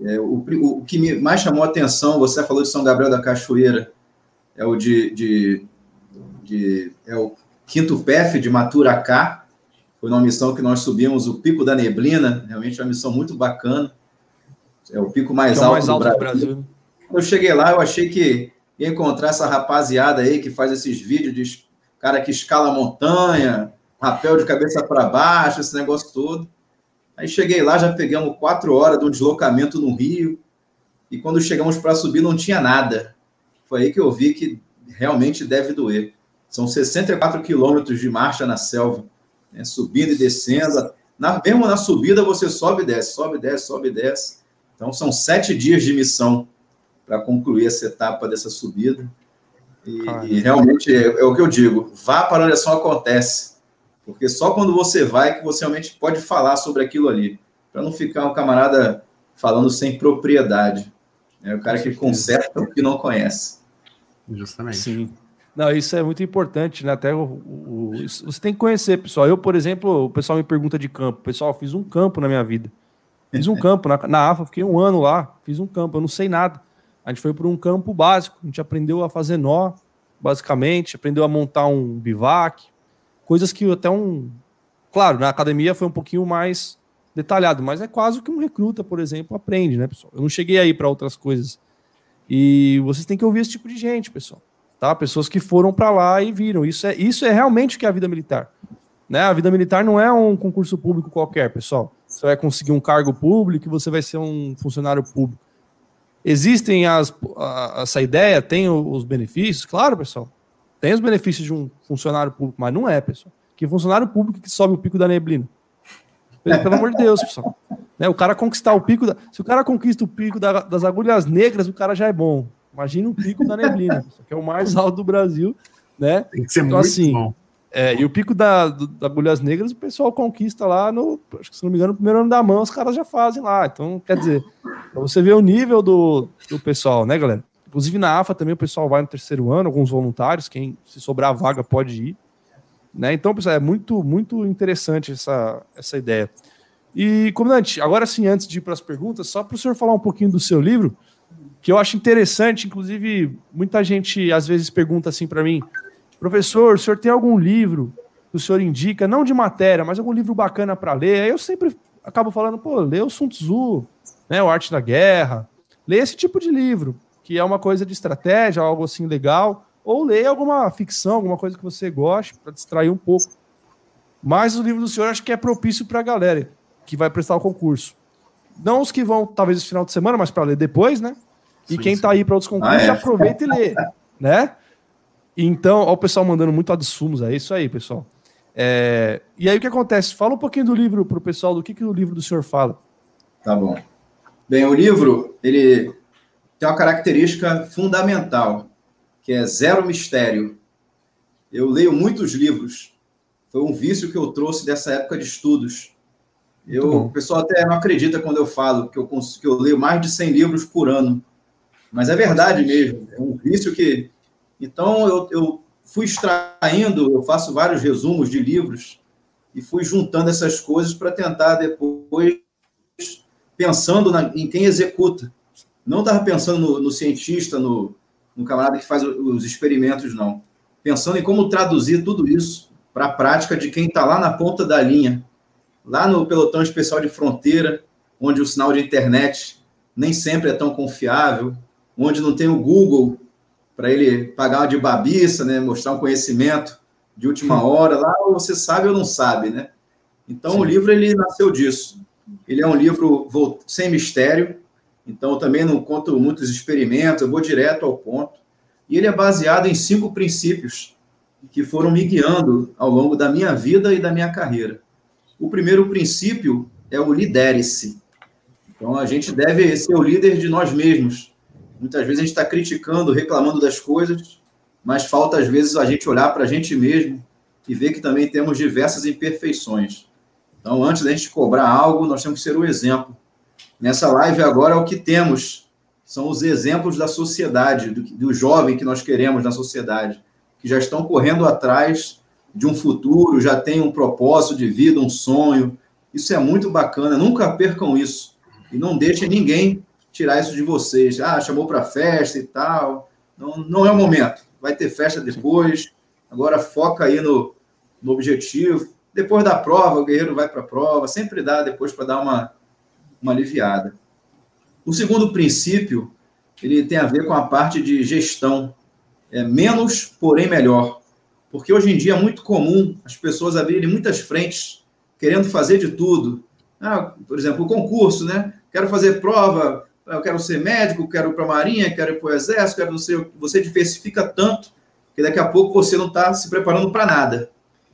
É, o, o, que me mais chamou a atenção, você falou de São Gabriel da Cachoeira, é o de, de de é o quinto PF de Maturacá. Foi uma missão que nós subimos o Pico da Neblina, realmente é uma missão muito bacana. É o pico mais, é alto, mais alto, do, Brasil. do Brasil. Quando eu cheguei lá, eu achei que ia encontrar essa rapaziada aí que faz esses vídeos de cara que escala montanha, rapel de cabeça para baixo, esse negócio todo. Aí cheguei lá, já pegamos quatro horas de um deslocamento no Rio, e quando chegamos para subir não tinha nada. Foi aí que eu vi que realmente deve doer. São 64 quilômetros de marcha na selva, né, subindo e descendo. Na, mesmo na subida, você sobe e desce, sobe e desce, sobe e desce. Então, são sete dias de missão para concluir essa etapa dessa subida. E, e realmente é, é, o que eu digo: vá para onde ação acontece. Porque só quando você vai que você realmente pode falar sobre aquilo ali. Para não ficar um camarada falando sem propriedade. É o cara que conserta o que não conhece. Justamente. Sim. Não, isso é muito importante, né? Até o, o, você tem que conhecer, pessoal. Eu, por exemplo, o pessoal me pergunta de campo. Pessoal, fiz um campo na minha vida. Fiz um campo na, na AFA, fiquei um ano lá, fiz um campo, eu não sei nada. A gente foi por um campo básico, a gente aprendeu a fazer nó, basicamente, aprendeu a montar um bivac, coisas que até um. Claro, na academia foi um pouquinho mais detalhado, mas é quase o que um recruta, por exemplo, aprende, né, pessoal? Eu não cheguei aí para outras coisas. E vocês têm que ouvir esse tipo de gente, pessoal tá? Pessoas que foram para lá e viram. Isso é, isso é realmente o que é a vida militar. Né? A vida militar não é um concurso público qualquer, pessoal. Você vai conseguir um cargo público e você vai ser um funcionário público. Existem as, a, essa ideia, tem os benefícios, claro, pessoal. Tem os benefícios de um funcionário público, mas não é, pessoal. Que funcionário público que sobe o pico da neblina. Pelo amor de Deus, pessoal. Né? O cara conquistar o pico. Da, se o cara conquista o pico da, das agulhas negras, o cara já é bom. Imagina o pico da neblina, que é o mais alto do Brasil, né? Tem que ser então, muito assim, bom. É, e o pico da, do, da Agulhas Negras o pessoal conquista lá no, acho que se não me engano, no primeiro ano da mão, os caras já fazem lá. Então, quer dizer, pra você ver o nível do, do pessoal, né, galera? Inclusive na AFA também o pessoal vai no terceiro ano, alguns voluntários, quem se sobrar vaga pode ir. Né? Então, pessoal, é muito, muito interessante essa, essa ideia. E, comandante, agora sim, antes de ir para as perguntas, só para o senhor falar um pouquinho do seu livro, que eu acho interessante, inclusive, muita gente às vezes pergunta assim para mim, professor, o senhor tem algum livro que o senhor indica, não de matéria, mas algum livro bacana para ler? Aí eu sempre acabo falando, pô, lê o Sun Tzu, né, o Arte da Guerra, lê esse tipo de livro, que é uma coisa de estratégia, algo assim legal, ou lê alguma ficção, alguma coisa que você goste, para distrair um pouco. Mas o livro do senhor acho que é propício para a galera que vai prestar o concurso. Não os que vão, talvez, esse final de semana, mas para ler depois, né? E sim, quem está aí para outros concursos, ah, é. aproveita e lê, [LAUGHS] né? Então, ó, o pessoal mandando muito adsumos, é isso aí, pessoal. É... E aí o que acontece? Fala um pouquinho do livro para o pessoal, do que, que o livro do senhor fala. Tá bom. Bem, o livro, ele tem uma característica fundamental, que é zero mistério. Eu leio muitos livros. Foi um vício que eu trouxe dessa época de estudos. Eu, o pessoal até não acredita quando eu falo que eu, que eu leio mais de 100 livros por ano. Mas é verdade mesmo. É um vício que. Então, eu, eu fui extraindo, eu faço vários resumos de livros e fui juntando essas coisas para tentar depois, pensando na, em quem executa. Não estava pensando no, no cientista, no, no camarada que faz os experimentos, não. Pensando em como traduzir tudo isso para a prática de quem está lá na ponta da linha, lá no pelotão especial de fronteira, onde o sinal de internet nem sempre é tão confiável, onde não tem o Google para ele pagar de babiça, né, mostrar um conhecimento de última hora, lá você sabe ou não sabe, né? Então Sim. o livro ele nasceu disso. Ele é um livro sem mistério, então, eu também não conto muitos experimentos, eu vou direto ao ponto. E ele é baseado em cinco princípios que foram me guiando ao longo da minha vida e da minha carreira. O primeiro princípio é o lidere-se. Então, a gente deve ser o líder de nós mesmos. Muitas vezes a gente está criticando, reclamando das coisas, mas falta, às vezes, a gente olhar para a gente mesmo e ver que também temos diversas imperfeições. Então, antes da gente cobrar algo, nós temos que ser o exemplo. Nessa live agora, o que temos são os exemplos da sociedade, do, do jovem que nós queremos na sociedade, que já estão correndo atrás de um futuro, já tem um propósito de vida, um sonho. Isso é muito bacana, nunca percam isso. E não deixem ninguém tirar isso de vocês. Ah, chamou para festa e tal. Não, não é o momento. Vai ter festa depois. Agora foca aí no, no objetivo. Depois da prova, o guerreiro vai para a prova. Sempre dá depois para dar uma, uma aliviada. O segundo princípio, ele tem a ver com a parte de gestão. É menos, porém melhor. Porque hoje em dia é muito comum as pessoas abrirem muitas frentes, querendo fazer de tudo. Ah, por exemplo, o concurso, né? Quero fazer prova, eu quero ser médico, quero ir para a Marinha, quero ir para o Exército, quero não ser. Você diversifica tanto que daqui a pouco você não está se preparando para nada.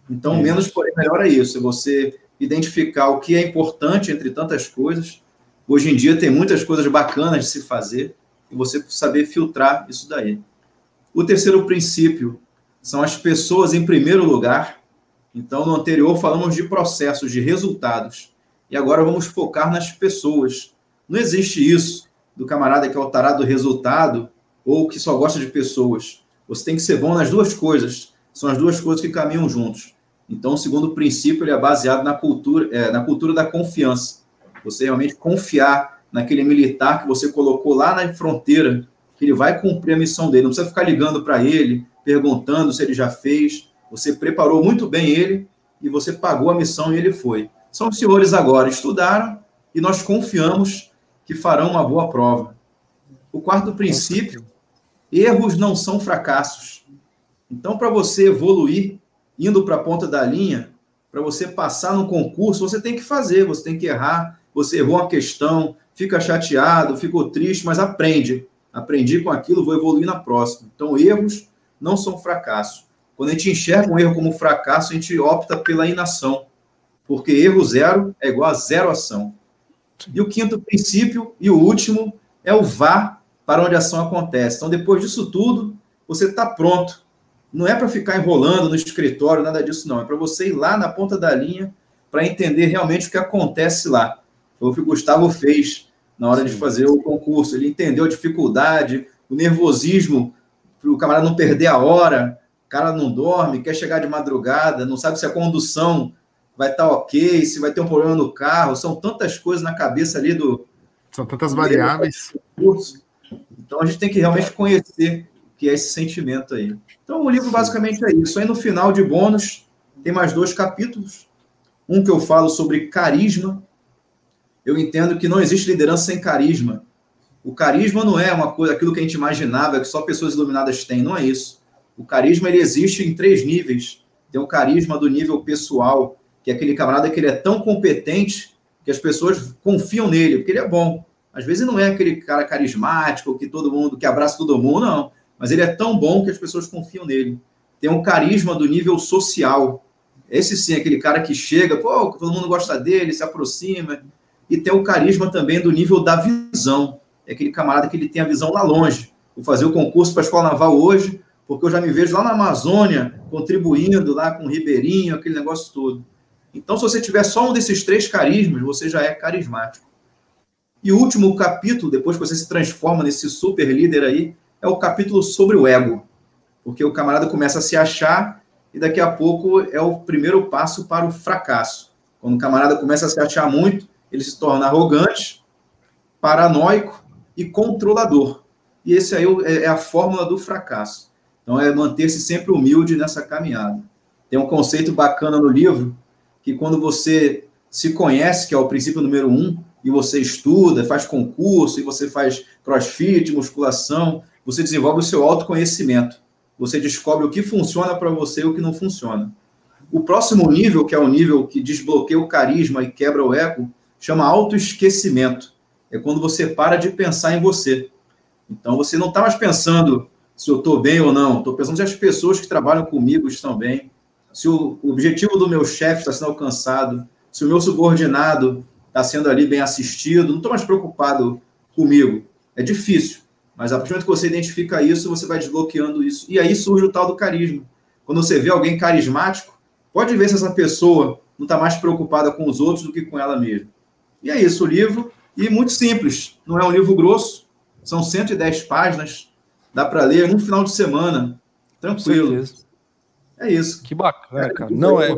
Então, é. menos, porém melhor é isso. É você identificar o que é importante entre tantas coisas. Hoje em dia tem muitas coisas bacanas de se fazer e você saber filtrar isso daí. O terceiro princípio são as pessoas em primeiro lugar. Então, no anterior falamos de processos, de resultados. E agora vamos focar nas pessoas. Não existe isso do camarada que é o tarado do resultado ou que só gosta de pessoas. Você tem que ser bom nas duas coisas. São as duas coisas que caminham juntos. Então, o segundo princípio ele é baseado na cultura, é, na cultura da confiança. Você realmente confiar naquele militar que você colocou lá na fronteira, que ele vai cumprir a missão dele. Não precisa ficar ligando para ele, perguntando se ele já fez. Você preparou muito bem ele e você pagou a missão e ele foi. São os senhores agora estudaram e nós confiamos que farão uma boa prova. O quarto princípio, erros não são fracassos. Então, para você evoluir, indo para a ponta da linha, para você passar no concurso, você tem que fazer, você tem que errar. Você errou uma questão, fica chateado, ficou triste, mas aprende. Aprendi com aquilo, vou evoluir na próxima. Então, erros não são fracassos. Quando a gente enxerga um erro como fracasso, a gente opta pela inação, porque erro zero é igual a zero ação. E o quinto princípio, e o último, é o vá para onde a ação acontece. Então, depois disso tudo, você está pronto não é para ficar enrolando no escritório, nada disso, não. É para você ir lá na ponta da linha para entender realmente o que acontece lá. Foi o que o Gustavo fez na hora Sim. de fazer o concurso. Ele entendeu a dificuldade, o nervosismo, para o camarada não perder a hora. O cara não dorme, quer chegar de madrugada, não sabe se a condução vai estar tá ok, se vai ter um problema no carro. São tantas coisas na cabeça ali do. São tantas variáveis. Então a gente tem que realmente conhecer o que é esse sentimento aí. Então, o livro basicamente é isso. Aí no final de bônus, tem mais dois capítulos. Um que eu falo sobre carisma. Eu entendo que não existe liderança sem carisma. O carisma não é uma coisa, aquilo que a gente imaginava que só pessoas iluminadas têm, não é isso. O carisma ele existe em três níveis. Tem o carisma do nível pessoal, que aquele camarada que ele é tão competente que as pessoas confiam nele, porque ele é bom. Às vezes não é aquele cara carismático que todo mundo que abraça todo mundo, não mas ele é tão bom que as pessoas confiam nele. Tem um carisma do nível social. Esse sim, aquele cara que chega, pô, todo mundo gosta dele, se aproxima. E tem o carisma também do nível da visão. É aquele camarada que ele tem a visão lá longe. Vou fazer o concurso para a Escola Naval hoje, porque eu já me vejo lá na Amazônia, contribuindo lá com o Ribeirinho, aquele negócio todo. Então, se você tiver só um desses três carismas, você já é carismático. E o último capítulo, depois que você se transforma nesse super líder aí, é o capítulo sobre o ego, porque o camarada começa a se achar e daqui a pouco é o primeiro passo para o fracasso. Quando o camarada começa a se achar muito, ele se torna arrogante, paranoico e controlador. E esse aí é, é a fórmula do fracasso. Então é manter-se sempre humilde nessa caminhada. Tem um conceito bacana no livro que quando você se conhece, que é o princípio número um, e você estuda, faz concurso, e você faz crossfit, musculação, você desenvolve o seu autoconhecimento. Você descobre o que funciona para você e o que não funciona. O próximo nível, que é o nível que desbloqueia o carisma e quebra o ego, chama autoesquecimento. É quando você para de pensar em você. Então você não está mais pensando se eu estou bem ou não. Estou pensando se as pessoas que trabalham comigo estão bem, se o objetivo do meu chefe está sendo alcançado, se o meu subordinado está sendo ali bem assistido. Não estou mais preocupado comigo. É difícil. Mas a partir do momento que você identifica isso, você vai desbloqueando isso. E aí surge o tal do carisma. Quando você vê alguém carismático, pode ver se essa pessoa não está mais preocupada com os outros do que com ela mesma. E é isso o livro. E muito simples. Não é um livro grosso. São 110 páginas. Dá para ler num final de semana. Tranquilo. É isso. Que bacana, cara. Não é.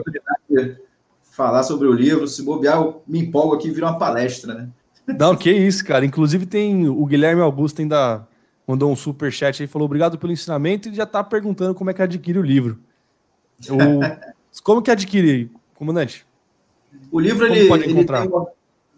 Falar sobre o livro. Se bobear, eu me empolgo aqui e vira uma palestra, né? Não, que isso, cara. Inclusive tem o Guilherme Augusto ainda mandou um super chat aí, falou obrigado pelo ensinamento e já tá perguntando como é que adquire o livro. O... [LAUGHS] como que adquire, comandante? O livro ele, ele, tem uma,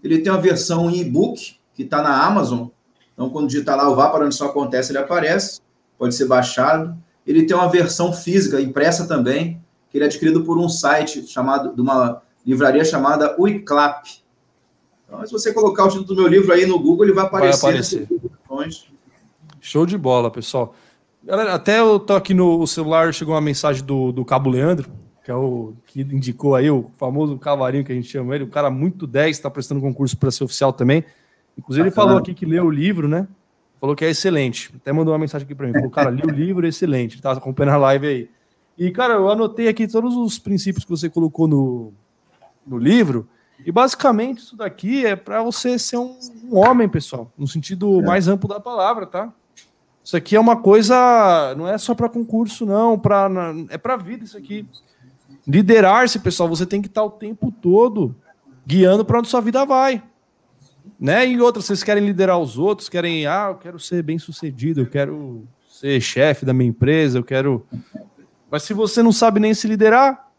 ele tem uma versão em e-book que está na Amazon. Então, quando digitar lá o vá para onde só acontece, ele aparece. Pode ser baixado. Ele tem uma versão física, impressa também, que ele é adquirido por um site chamado, de uma livraria chamada Uiclap. Então, se você colocar o título do meu livro aí no Google, ele vai aparecer. Vai aparecer. Show de bola, pessoal. Galera, até eu tô aqui no celular, chegou uma mensagem do, do Cabo Leandro, que é o que indicou aí, o famoso cavalinho que a gente chama ele, o cara muito 10, está prestando concurso para ser oficial também. Inclusive, ele falou aqui que leu o livro, né? Falou que é excelente. Até mandou uma mensagem aqui para mim. Falou, cara, li o livro, excelente. Ele tá acompanhando a live aí. E, cara, eu anotei aqui todos os princípios que você colocou no, no livro. E basicamente isso daqui é para você ser um, um, homem, pessoal, no sentido é. mais amplo da palavra, tá? Isso aqui é uma coisa, não é só para concurso, não, pra, é para vida isso aqui. Liderar-se, pessoal, você tem que estar o tempo todo guiando para onde sua vida vai. Né? E outras, vocês querem liderar os outros, querem, ah, eu quero ser bem sucedido, eu quero ser chefe da minha empresa, eu quero. Mas se você não sabe nem se liderar,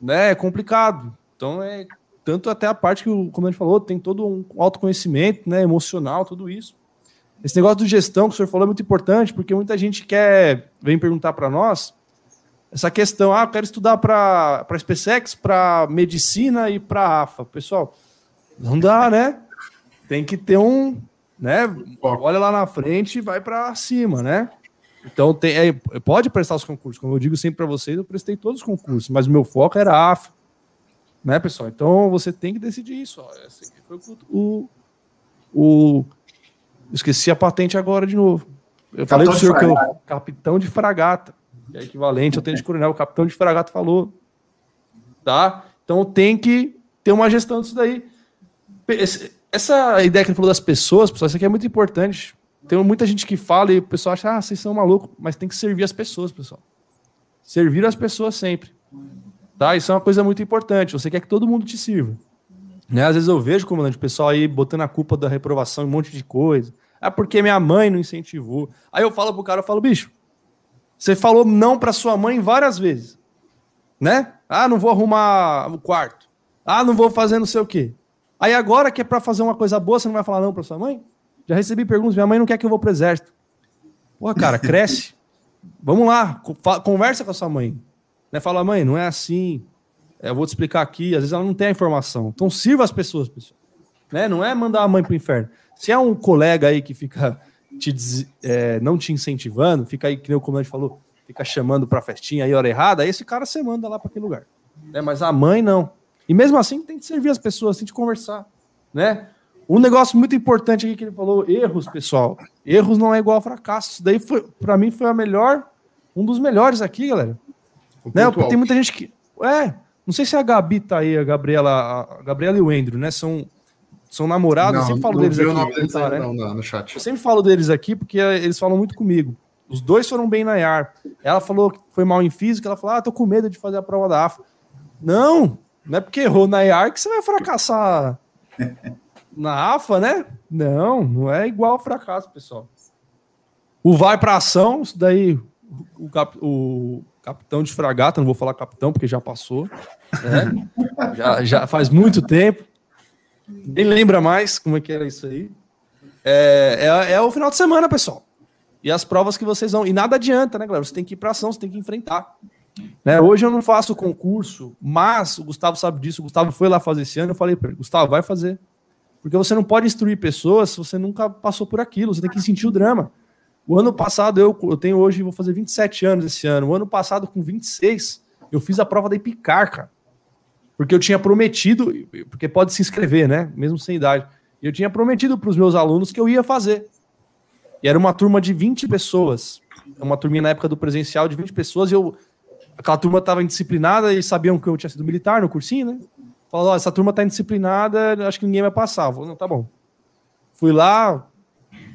né, é complicado. Então é tanto até a parte que o comandante falou, tem todo um autoconhecimento, né, emocional, tudo isso. Esse negócio de gestão que o senhor falou é muito importante, porque muita gente quer, vem perguntar para nós, essa questão, ah, eu quero estudar para a SpaceX, para medicina e para AFA. Pessoal, não dá, né? Tem que ter um, né? Olha lá na frente e vai para cima, né? Então, tem, é, pode prestar os concursos. Como eu digo sempre para vocês, eu prestei todos os concursos, mas o meu foco era AFA, né, pessoal? Então você tem que decidir isso. Ó. Esse aqui foi o, o, Esqueci a patente agora de novo. Eu capitão falei pro senhor que eu. Capitão de fragata. que é equivalente ao tenente coronel, o capitão de fragata falou. Tá? Então tem que ter uma gestão disso daí. Essa ideia que ele falou das pessoas, pessoal, isso aqui é muito importante. Tem muita gente que fala e o pessoal acha, ah, vocês são malucos, mas tem que servir as pessoas, pessoal. Servir as pessoas sempre. Tá? Isso é uma coisa muito importante. Você quer que todo mundo te sirva. Né? Às vezes eu vejo, comandante, o pessoal aí botando a culpa da reprovação em um monte de coisa. É porque minha mãe não incentivou. Aí eu falo pro cara, eu falo, bicho, você falou não para sua mãe várias vezes. Né? Ah, não vou arrumar o quarto. Ah, não vou fazer não sei o quê. Aí agora que é para fazer uma coisa boa, você não vai falar não para sua mãe? Já recebi perguntas, minha mãe não quer que eu vou pro exército. Porra, cara, cresce. [LAUGHS] Vamos lá, conversa com a sua mãe. Né? Fala, mãe, não é assim. Eu vou te explicar aqui. Às vezes ela não tem a informação. Então sirva as pessoas, pessoal. Né? Não é mandar a mãe pro inferno. Se é um colega aí que fica te, é, não te incentivando, fica aí, que nem o comandante falou, fica chamando pra festinha aí, hora errada, aí esse cara você manda lá para aquele lugar. Né? Mas a mãe não. E mesmo assim tem que servir as pessoas, tem que conversar. Né? Um negócio muito importante aqui que ele falou, erros, pessoal. Erros não é igual a fracasso. Isso daí foi, para mim, foi a melhor, um dos melhores aqui, galera. Né? Tem muita gente que. É, não sei se a Gabi tá aí, a Gabriela, a Gabriela e o Andrew, né? São, são namorados, não, eu sempre falo deles aqui. Tá, né? não, não, no chat. Eu sempre falo deles aqui porque eles falam muito comigo. Os dois foram bem na IAR. Ela falou que foi mal em física, ela falou: Ah, tô com medo de fazer a prova da AFA. Não, não é porque errou na IAR que você vai fracassar [LAUGHS] na AFA, né? Não, não é igual fracasso, pessoal. O vai para ação, isso daí o, cap, o, capitão de fragata, não vou falar capitão porque já passou, né? já, já faz muito tempo. Nem lembra mais como é que era isso aí. É, é, é, o final de semana, pessoal. E as provas que vocês vão. E nada adianta, né, galera? Você tem que ir para ação, você tem que enfrentar. Né? Hoje eu não faço concurso, mas o Gustavo sabe disso. O Gustavo foi lá fazer esse ano. Eu falei para ele: Gustavo, vai fazer. Porque você não pode instruir pessoas se você nunca passou por aquilo. Você tem que sentir o drama. O ano passado, eu, eu tenho hoje, vou fazer 27 anos esse ano. O ano passado, com 26, eu fiz a prova da Epicar, cara. Porque eu tinha prometido, porque pode se inscrever, né? Mesmo sem idade. Eu tinha prometido para os meus alunos que eu ia fazer. E era uma turma de 20 pessoas. Uma turminha na época do presencial de 20 pessoas. E eu, aquela turma estava indisciplinada e sabiam que eu tinha sido militar no cursinho, né? Falou, essa turma tá indisciplinada, acho que ninguém vai passar. Eu falei, não, tá bom. Fui lá,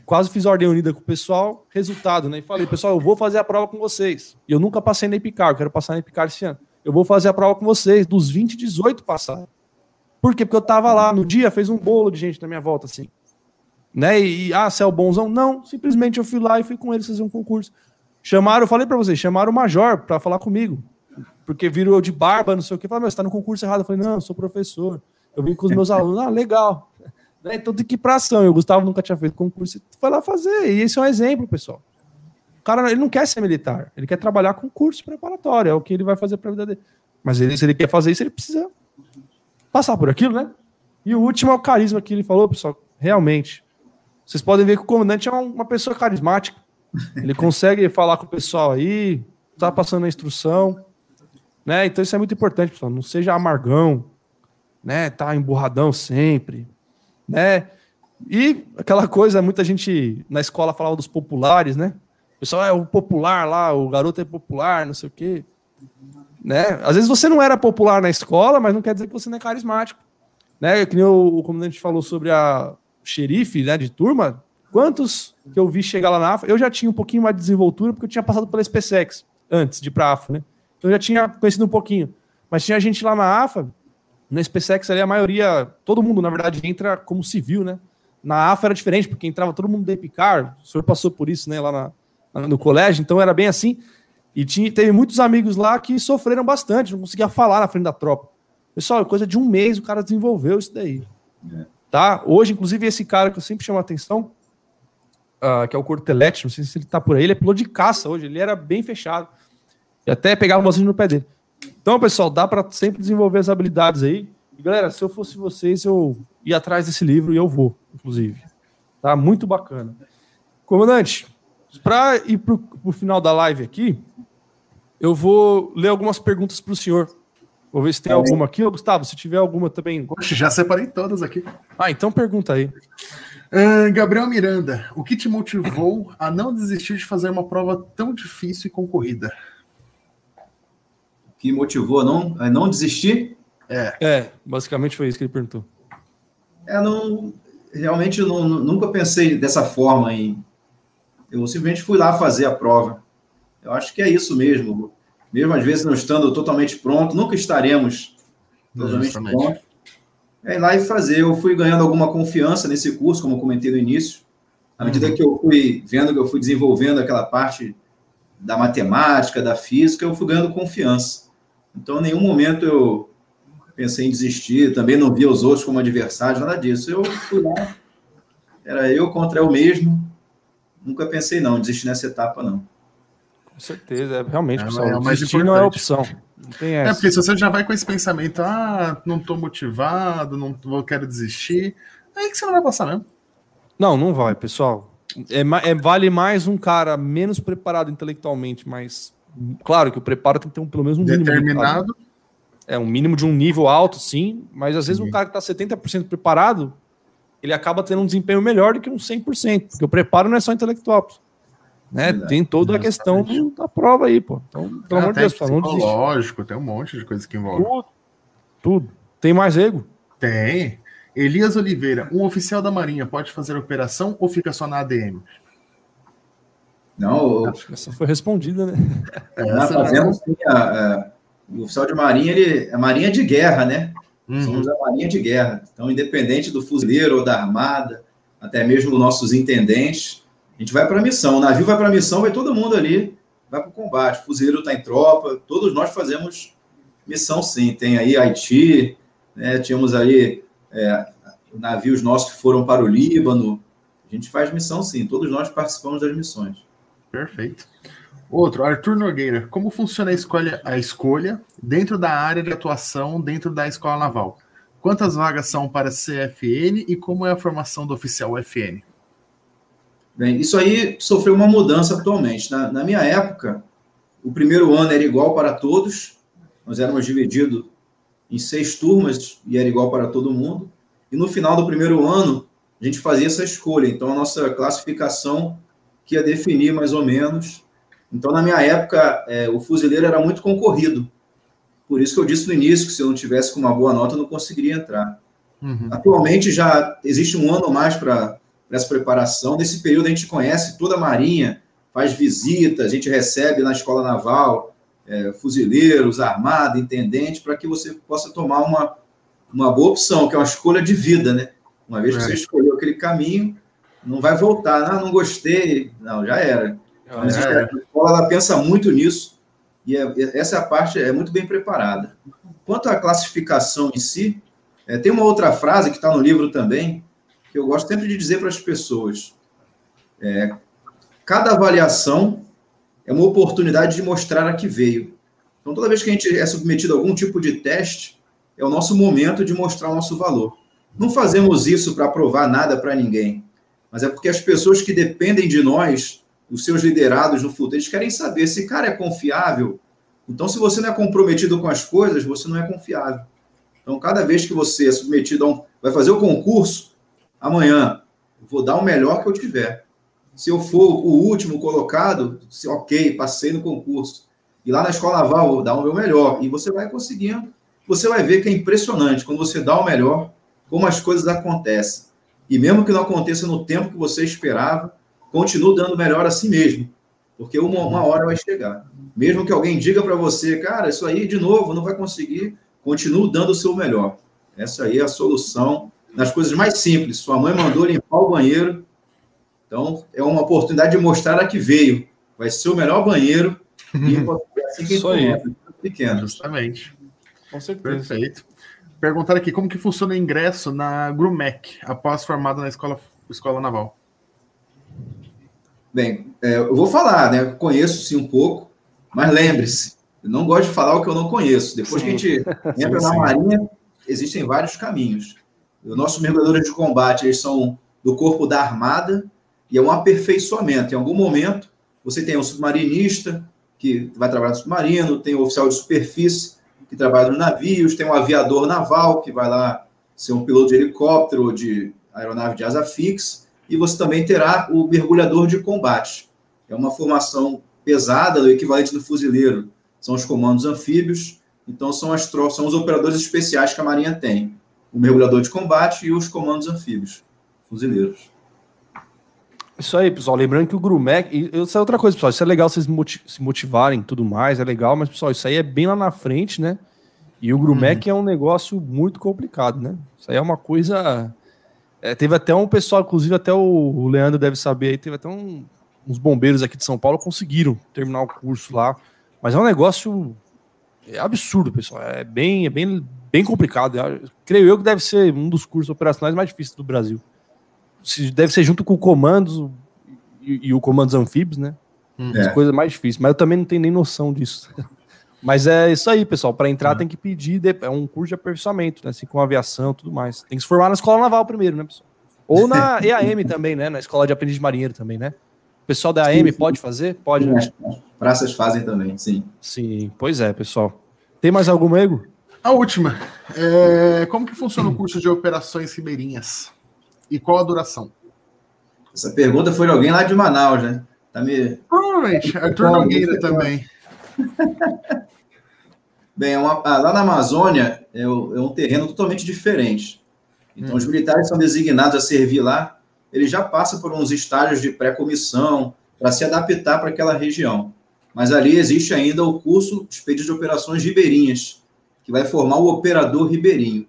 quase fiz ordem unida com o pessoal, resultado, né? E falei, pessoal, eu vou fazer a prova com vocês. E eu nunca passei na Epicar, eu quero passar na Epicar esse ano. Eu vou fazer a prova com vocês, dos 20, 18 passaram. Por quê? Porque eu tava lá no dia, fez um bolo de gente na minha volta, assim. Né? E, ah, o bonzão? Não, simplesmente eu fui lá e fui com eles fazer um concurso. Chamaram, eu falei para vocês, chamaram o Major para falar comigo porque viram eu de barba, não sei o que. Falaram, meu, você tá no concurso errado. Eu falei, não, eu sou professor. Eu vim com os meus alunos. Ah, legal. Né? Então tem que ir pra ação. E o Gustavo nunca tinha feito concurso. Foi lá fazer. E esse é um exemplo, pessoal. O cara, ele não quer ser militar. Ele quer trabalhar com curso preparatório. É o que ele vai fazer pra vida dele. Mas ele, se ele quer fazer isso, ele precisa passar por aquilo, né? E o último é o carisma que ele falou, pessoal. Realmente. Vocês podem ver que o comandante é uma pessoa carismática. Ele consegue falar com o pessoal aí, tá passando a instrução. Né? Então isso é muito importante, pessoal. Não seja amargão, né? Tá emburradão sempre, né? E aquela coisa, muita gente na escola falava dos populares, né? O pessoal é o popular lá, o garoto é popular, não sei o quê. Né? Às vezes você não era popular na escola, mas não quer dizer que você não é carismático. Né? Que nem o, o comandante falou sobre a xerife né, de turma. Quantos que eu vi chegar lá na AFA? Eu já tinha um pouquinho mais de desenvoltura, porque eu tinha passado pela SpaceX antes de ir para a AFA, né? Então eu já tinha conhecido um pouquinho. Mas tinha gente lá na AFA, na SpaceX ali, a maioria, todo mundo, na verdade, entra como civil, né? Na AFA era diferente, porque entrava todo mundo da Epicar, o senhor passou por isso, né, lá na, no colégio, então era bem assim. E tinha, teve muitos amigos lá que sofreram bastante, não conseguia falar na frente da tropa. Pessoal, coisa de um mês o cara desenvolveu isso daí. É. Tá? Hoje, inclusive, esse cara que eu sempre chamo a atenção, uh, que é o Cortelete, não sei se ele tá por aí, ele é piloto de caça hoje, ele era bem fechado. E até pegava bastante no pé dele. Então, pessoal, dá para sempre desenvolver as habilidades aí. E, galera, se eu fosse vocês, eu ia atrás desse livro e eu vou, inclusive. Tá muito bacana. Comandante, para ir para o final da live aqui, eu vou ler algumas perguntas para o senhor. Vou ver se tem alguma aqui. Ô, Gustavo, se tiver alguma também. Poxa, já separei todas aqui. Ah, então pergunta aí. Uh, Gabriel Miranda, o que te motivou a não desistir de fazer uma prova tão difícil e concorrida? que motivou a não, a não desistir? É. É, basicamente foi isso que ele perguntou. É, não, realmente não, nunca pensei dessa forma em. Eu simplesmente fui lá fazer a prova. Eu acho que é isso mesmo. Mesmo às vezes não estando totalmente pronto, nunca estaremos totalmente prontos. É ir lá e fazer. Eu fui ganhando alguma confiança nesse curso, como eu comentei no início. À medida uhum. que eu fui vendo que eu fui desenvolvendo aquela parte da matemática, da física, eu fui ganhando confiança. Então, em nenhum momento eu pensei em desistir, também não via os outros como adversários, nada disso. Eu fui lá, era eu contra eu mesmo. Nunca pensei, não, desistir nessa etapa, não. Com certeza, é, realmente, é, pessoal, é, desistir não é opção. Não é, porque se você já vai com esse pensamento, ah, não estou motivado, não vou, quero desistir, aí que você não vai passar mesmo. Não, não vai, pessoal. É, é, vale mais um cara menos preparado intelectualmente, mas claro que o preparo tem que ter um, pelo menos um determinado. Mínimo, é um mínimo de um nível alto, sim, mas às vezes sim. um cara que está 70% preparado, ele acaba tendo um desempenho melhor do que um 100%, porque o preparo não é só intelectual. Né? Tem toda a questão do, da prova aí, pô. Então, pelo amor de Deus, lógico, tem um monte de coisa que envolve. Tudo, tudo. Tem mais ego? Tem. Elias Oliveira, um oficial da Marinha pode fazer operação ou fica só na ADM? Não, acho que essa foi respondida, né? [LAUGHS] É, essa fazemos sim, a, a, o oficial de Marinha, ele é Marinha de guerra, né? Uhum. Somos a Marinha de guerra. Então, independente do fuzileiro ou da armada, até mesmo nossos intendentes, a gente vai para a missão. O navio vai para a missão, vai todo mundo ali, vai para o combate. O fuzileiro está em tropa, todos nós fazemos missão sim. Tem aí Haiti, né? tínhamos aí é, navios nossos que foram para o Líbano. A gente faz missão sim, todos nós participamos das missões. Perfeito. Outro, Arthur Nogueira, como funciona a escolha, a escolha dentro da área de atuação dentro da Escola Naval? Quantas vagas são para CFN e como é a formação do oficial FN? Bem, isso aí sofreu uma mudança atualmente. Na, na minha época, o primeiro ano era igual para todos, nós éramos divididos em seis turmas e era igual para todo mundo. E no final do primeiro ano, a gente fazia essa escolha. Então, a nossa classificação que ia definir mais ou menos. Então, na minha época, é, o fuzileiro era muito concorrido. Por isso que eu disse no início que se eu não tivesse com uma boa nota, eu não conseguiria entrar. Uhum. Atualmente já existe um ano mais para essa preparação. Nesse período a gente conhece toda a Marinha, faz visitas, a gente recebe na Escola Naval é, fuzileiros, armada, intendente, para que você possa tomar uma, uma boa opção, que é uma escolha de vida, né? Uma vez que é. você escolheu aquele caminho, não vai voltar, ah, não gostei, não, já era. Mas é. a escola ela pensa muito nisso e é, essa parte é muito bem preparada. Quanto à classificação em si, é, tem uma outra frase que está no livro também, que eu gosto sempre de dizer para as pessoas. É, cada avaliação é uma oportunidade de mostrar a que veio. Então, toda vez que a gente é submetido a algum tipo de teste, é o nosso momento de mostrar o nosso valor. Não fazemos isso para provar nada para ninguém, mas é porque as pessoas que dependem de nós, os seus liderados no futuro, eles querem saber se cara é confiável. Então, se você não é comprometido com as coisas, você não é confiável. Então, cada vez que você é submetido a um. vai fazer o concurso, amanhã, vou dar o melhor que eu tiver. Se eu for o último colocado, se ok, passei no concurso. E lá na escola naval, vou dar o meu melhor. E você vai conseguindo você vai ver que é impressionante quando você dá o melhor, como as coisas acontecem. E mesmo que não aconteça no tempo que você esperava, continue dando melhor a si mesmo, porque uma, uma hora vai chegar. Mesmo que alguém diga para você, cara, isso aí de novo não vai conseguir, continue dando o seu melhor. Essa aí é a solução nas coisas mais simples. Sua mãe mandou limpar o banheiro, então é uma oportunidade de mostrar a que veio. Vai ser o melhor banheiro e é [LAUGHS] assim que Isso aí. Pequeno. Justamente. Com certeza. Perfeito. Perguntaram aqui como que funciona o ingresso na GRUMEC após formado na escola, escola naval. Bem, é, eu vou falar, né? Conheço sim um pouco, mas lembre-se, eu não gosto de falar o que eu não conheço. Depois sim. que a gente entra sim, na sim. Marinha, existem vários caminhos. Os nossos mergulhadores de combate, eles são do corpo da Armada e é um aperfeiçoamento. Em algum momento, você tem um submarinista que vai trabalhar no submarino, tem o um oficial de superfície que trabalha nos navios, tem um aviador naval que vai lá ser um piloto de helicóptero ou de aeronave de asa fixa, e você também terá o mergulhador de combate. É uma formação pesada, do equivalente do fuzileiro. são os comandos anfíbios. Então, são, as são os operadores especiais que a Marinha tem: o mergulhador de combate e os comandos anfíbios, fuzileiros. Isso aí, pessoal. Lembrando que o Grumec. Isso é outra coisa, pessoal. Isso é legal vocês se motivarem e tudo mais, é legal, mas, pessoal, isso aí é bem lá na frente, né? E o Grumec hum. é um negócio muito complicado, né? Isso aí é uma coisa. É, teve até um pessoal, inclusive até o Leandro deve saber aí, teve até um, uns bombeiros aqui de São Paulo conseguiram terminar o curso lá. Mas é um negócio é absurdo, pessoal. É bem, é bem, bem complicado. Eu, creio eu que deve ser um dos cursos operacionais mais difíceis do Brasil. Deve ser junto com o comandos e, e o comandos anfíbios, né? Hum. As é. coisas mais difíceis. Mas eu também não tenho nem noção disso. [LAUGHS] Mas é isso aí, pessoal. Para entrar, é. tem que pedir. É um curso de aperfeiçoamento, né? Assim, com aviação e tudo mais. Tem que se formar na escola naval primeiro, né, pessoal? Ou na [LAUGHS] EAM também, né? Na escola de aprendiz de marinheiro também, né? O pessoal da AM pode fazer? Pode, né? Praças fazem também, sim. Sim, pois é, pessoal. Tem mais algum ego? A última. É... Como que funciona o curso de operações ribeirinhas? E qual a duração? Essa pergunta foi de alguém lá de Manaus, né? Tá me... Provavelmente. Arthur Nogueira [LAUGHS] também. Bem, uma, ah, lá na Amazônia é, é, um terreno totalmente diferente. Então, hum. os militares são designados a servir lá, ele já passa por uns estágios de pré-comissão para se adaptar para aquela região. Mas ali existe ainda o curso Expedido de Operações Ribeirinhas, que vai formar o operador ribeirinho.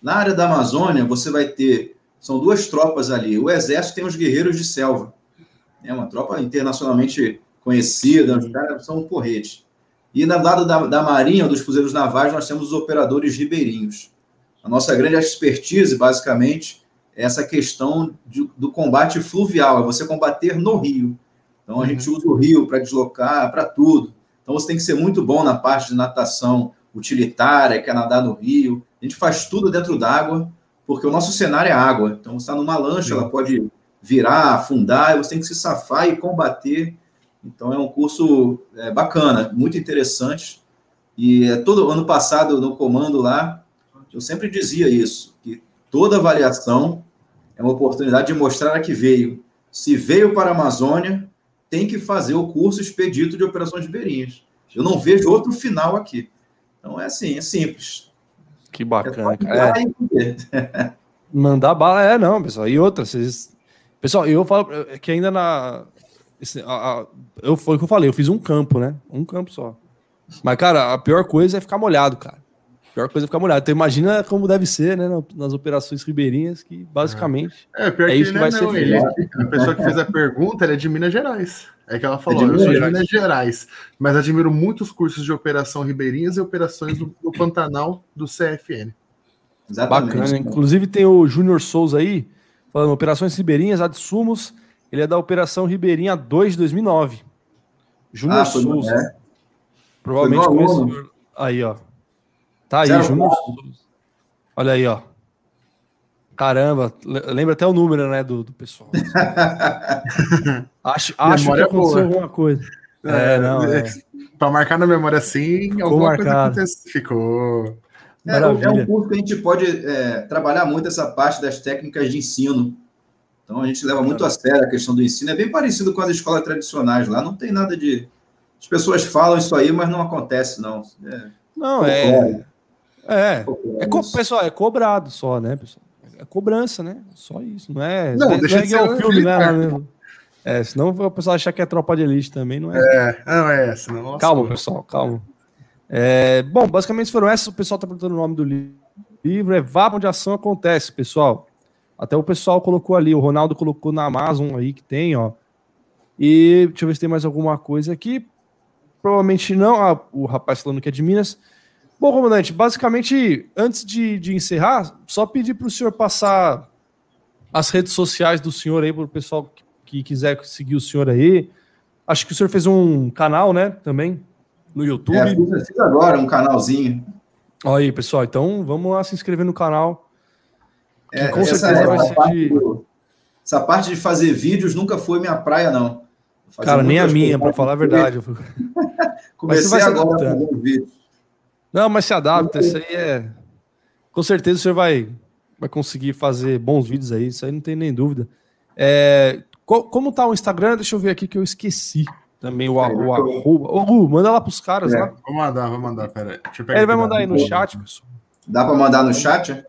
Na área da Amazônia, você vai ter, são duas tropas ali. O Exército tem os Guerreiros de Selva, é uma tropa internacionalmente conhecida, os caras são um porrete. E no lado da, da Marinha, dos fuzileiros navais, nós temos os operadores ribeirinhos. A nossa grande expertise, basicamente, é essa questão de, do combate fluvial, é você combater no rio. Então, a gente uhum. usa o rio para deslocar, para tudo. Então, você tem que ser muito bom na parte de natação utilitária, que é no rio. A gente faz tudo dentro d'água, porque o nosso cenário é água. Então, você está numa lancha, ela pode virar, afundar, e você tem que se safar e combater então é um curso é, bacana, muito interessante. E é todo ano passado no comando lá, eu sempre dizia isso, que toda avaliação é uma oportunidade de mostrar a que veio. Se veio para a Amazônia, tem que fazer o curso expedito de operações ribeirinhas. Eu não vejo outro final aqui. Então é assim, é simples. Que bacana, é cara. É. [LAUGHS] Mandar bala é não, pessoal. E outra, vocês Pessoal, eu falo que ainda na esse, a, a, eu, foi o que eu falei, eu fiz um campo, né? Um campo só. Mas, cara, a pior coisa é ficar molhado, cara. A pior coisa é ficar molhado. Então, imagina como deve ser, né? Nas operações ribeirinhas, que basicamente. É, pior é isso que, que vai não, ser ele, A pessoa que fez a pergunta é de Minas Gerais. É que ela falou, é eu sou de Minas Gerais, mas admiro muitos cursos de operação ribeirinhas e operações do, do Pantanal do CFN. Exatamente. Bacana. Inclusive tem o Júnior Souza aí, falando operações ribeirinhas, adsumos ele é da Operação Ribeirinha 2 de 2009. Júnior ah, Souza. É. Provavelmente conhece. Aí, ó. Tá aí, Júnior Souza. Olha aí, ó. Caramba, lembra até o número, né, do, do pessoal. [LAUGHS] acho acho que aconteceu boa. alguma coisa. É, é não. É. Para marcar na memória assim, Ficou alguma marcado. coisa aconteceu. Ficou. É, é, um curso que a gente pode é, trabalhar muito essa parte das técnicas de ensino. Então a gente leva muito a sério a questão do ensino. É bem parecido com as escolas tradicionais lá. Não tem nada de. As pessoas falam isso aí, mas não acontece, não. É... Não, é. É. é co... Pessoal, é cobrado só, né, pessoal? É cobrança, né? Só isso. Não é. Não, não deixa não é de ser o filme, né? É, senão o pessoal achar que é tropa de elite também, não é? É, não é, senão. Calma, pessoal, calma. É, bom, basicamente foram essas. O pessoal está perguntando o nome do livro. É Vá onde a ação acontece, pessoal. Até o pessoal colocou ali, o Ronaldo colocou na Amazon aí que tem, ó. E deixa eu ver se tem mais alguma coisa aqui. Provavelmente não. Ah, o rapaz falando que é de Minas. Bom, comandante, basicamente, antes de, de encerrar, só pedir para o senhor passar as redes sociais do senhor aí, para o pessoal que, que, quiser seguir o senhor aí. Acho que o senhor fez um canal, né, também, no YouTube. É, fiz agora um canalzinho. Olha aí, pessoal, então vamos lá se inscrever no canal. É, com essa, certeza vai ser parte, de... essa parte de fazer vídeos nunca foi minha praia, não. Cara, nem a minha, para falar a verdade. [LAUGHS] Comecei agora a fazer vídeo. Não, mas se adapta, isso aí é. Com certeza o senhor vai, vai conseguir fazer bons vídeos aí, isso aí não tem nem dúvida. É... Como tá o Instagram? Deixa eu ver aqui que eu esqueci. Também o, o arroba. Ô, Gu, manda lá pros caras é. lá. Vou mandar, vou mandar, pera aí. Ele vai mandar aí no chat, pessoal. Dá para mandar no chat?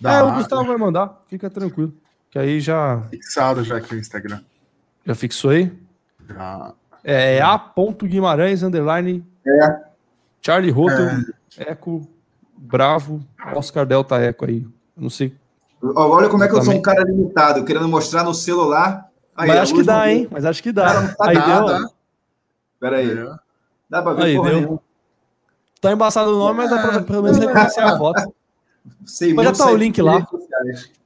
Dá. É, o Gustavo vai mandar, fica tranquilo. Que aí já. Fixado já aqui no Instagram. Já fixou aí? Já. É, é A. Guimarães, underline. É. Charlie Rotter, é. Eco, Bravo, Oscar Delta Eco aí. Eu não sei. Olha como é que eu sou um cara limitado, querendo mostrar no celular. Aí, Mas acho que dá, hein? Mas acho que dá. Tá aí deu. Pera aí. Dá pra ver aí, porra deu. Tá embaçado o nome, mas dá pra pelo menos reconhecer a foto. Sei mas já tá o link lá.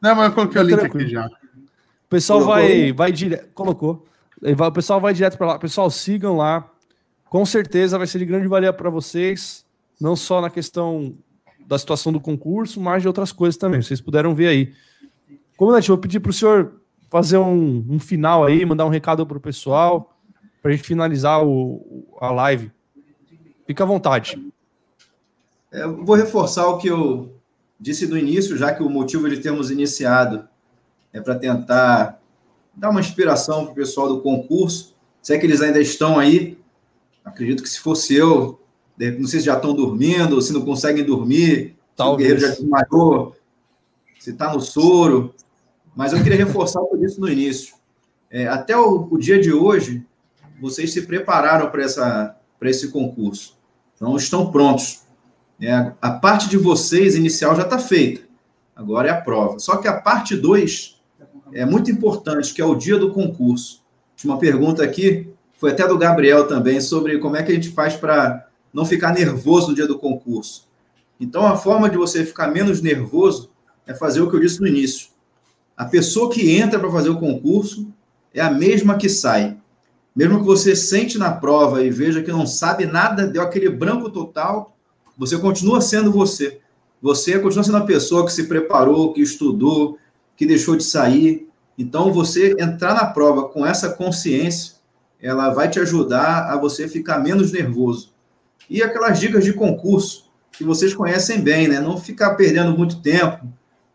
Não, mas eu coloquei o link tranquilo. aqui já. O pessoal Colocou vai, vai direto. Colocou. O pessoal vai direto para lá. Pessoal, sigam lá. Com certeza vai ser de grande valia para vocês. Não só na questão da situação do concurso, mas de outras coisas também. Vocês puderam ver aí. Comandante, vou pedir para o senhor fazer um, um, final aí, mandar um recado para o pessoal, para a gente finalizar o, a live. Fica à vontade. É, vou reforçar o que eu disse no início, já que o motivo de termos iniciado é para tentar dar uma inspiração para o pessoal do concurso. Se é que eles ainda estão aí, acredito que se fosse eu, não sei se já estão dormindo, se não conseguem dormir, Talvez. se o guerreiro já desmaiou, se está no soro. Mas eu queria reforçar o que eu disse no início. É, até o, o, dia de hoje, vocês se prepararam para esse concurso. Então, estão prontos. É, a parte de vocês inicial já está feita. Agora é a prova. Só que a parte 2 é muito importante, que é o dia do concurso. Tinha uma pergunta aqui, foi até do Gabriel também, sobre como é que a gente faz para não ficar nervoso no dia do concurso. Então, a forma de você ficar menos nervoso é fazer o que eu disse no início. A pessoa que entra para fazer o concurso é a mesma que sai. Mesmo que você sente na prova e veja que não sabe nada, deu aquele branco total, você continua sendo você. Você continua sendo a pessoa que se preparou, que estudou, que deixou de sair. Então, você entrar na prova com essa consciência, ela vai te ajudar a você ficar menos nervoso. E aquelas dicas de concurso que vocês conhecem bem, né? Não ficar perdendo muito tempo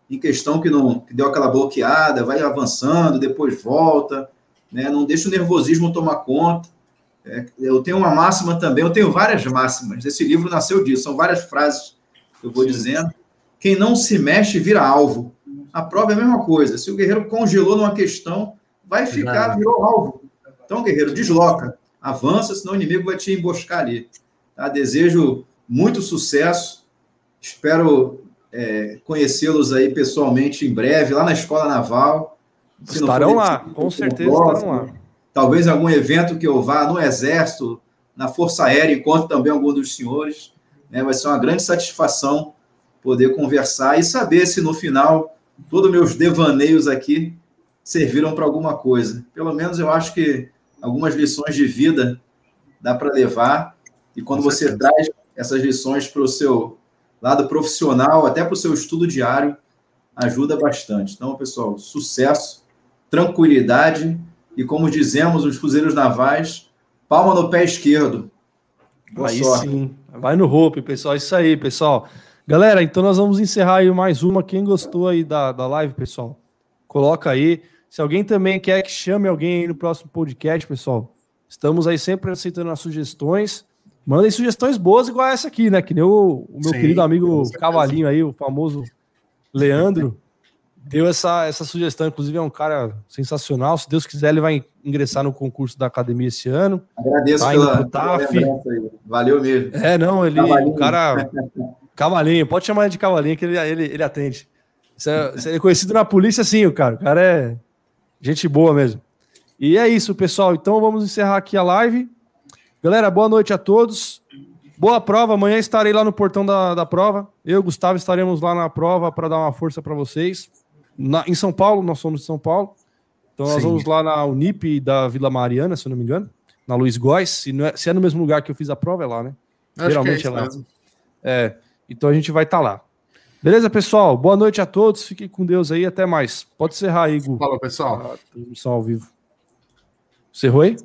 em questão que não que deu aquela bloqueada, vai avançando, depois volta, né? Não deixa o nervosismo tomar conta. É, eu tenho uma máxima também, eu tenho várias máximas. Esse livro nasceu disso, são várias frases que eu vou dizendo. Quem não se mexe vira alvo. A prova é a mesma coisa. Se o guerreiro congelou numa questão, vai ficar, virou alvo. Então, guerreiro, desloca, avança, senão o inimigo vai te emboscar ali. Tá? Desejo muito sucesso. Espero é, conhecê-los aí pessoalmente em breve, lá na Escola Naval. estarão lá, com certeza estarão lá talvez algum evento que eu vá no Exército, na Força Aérea, encontro também algum dos senhores. Né? Vai ser uma grande satisfação poder conversar e saber se no final todos meus devaneios aqui serviram para alguma coisa. Pelo menos eu acho que algumas lições de vida dá para levar. E quando você traz essas lições para o seu lado profissional, até para o seu estudo diário, ajuda bastante. Então, pessoal, sucesso, tranquilidade e como dizemos os fuzileiros navais, palma no pé esquerdo. Boa aí sorte. sim, vai no rope, pessoal. Isso aí, pessoal. Galera, então nós vamos encerrar aí mais uma. Quem gostou aí da, da live, pessoal, coloca aí. Se alguém também quer que chame alguém aí no próximo podcast, pessoal, estamos aí sempre aceitando as sugestões. Mandem sugestões boas igual essa aqui, né? Que nem o, o meu Sim, querido amigo Cavalinho aí, o famoso Leandro deu essa, essa sugestão. Inclusive, é um cara sensacional. Se Deus quiser, ele vai ingressar no concurso da academia esse ano. Agradeço tá pela, pela Valeu mesmo. É, não, ele, Cavalinho. o cara. [LAUGHS] Cavalinho, pode chamar ele de Cavalinho, que ele, ele, ele atende. Você é, é conhecido na polícia, sim, o cara. O cara é gente boa mesmo. E é isso, pessoal. Então vamos encerrar aqui a live. Galera, boa noite a todos. Boa prova. Amanhã estarei lá no portão da, da prova. Eu e o Gustavo estaremos lá na prova para dar uma força para vocês na, em São Paulo, nós somos de São Paulo. Então nós Sim. vamos lá na Unip da Vila Mariana, se eu não me engano, na Luiz Góes. Se, é, se é no mesmo lugar que eu fiz a prova, é lá, né? Acho Geralmente é, é, lá. Mesmo. É, então a gente vai estar tá lá. Beleza, pessoal? Boa noite a todos. Fiquem com Deus aí. Até mais. Pode encerrar aí, Gu. Fala, pessoal. A transmissão ao vivo. Cerrou aí?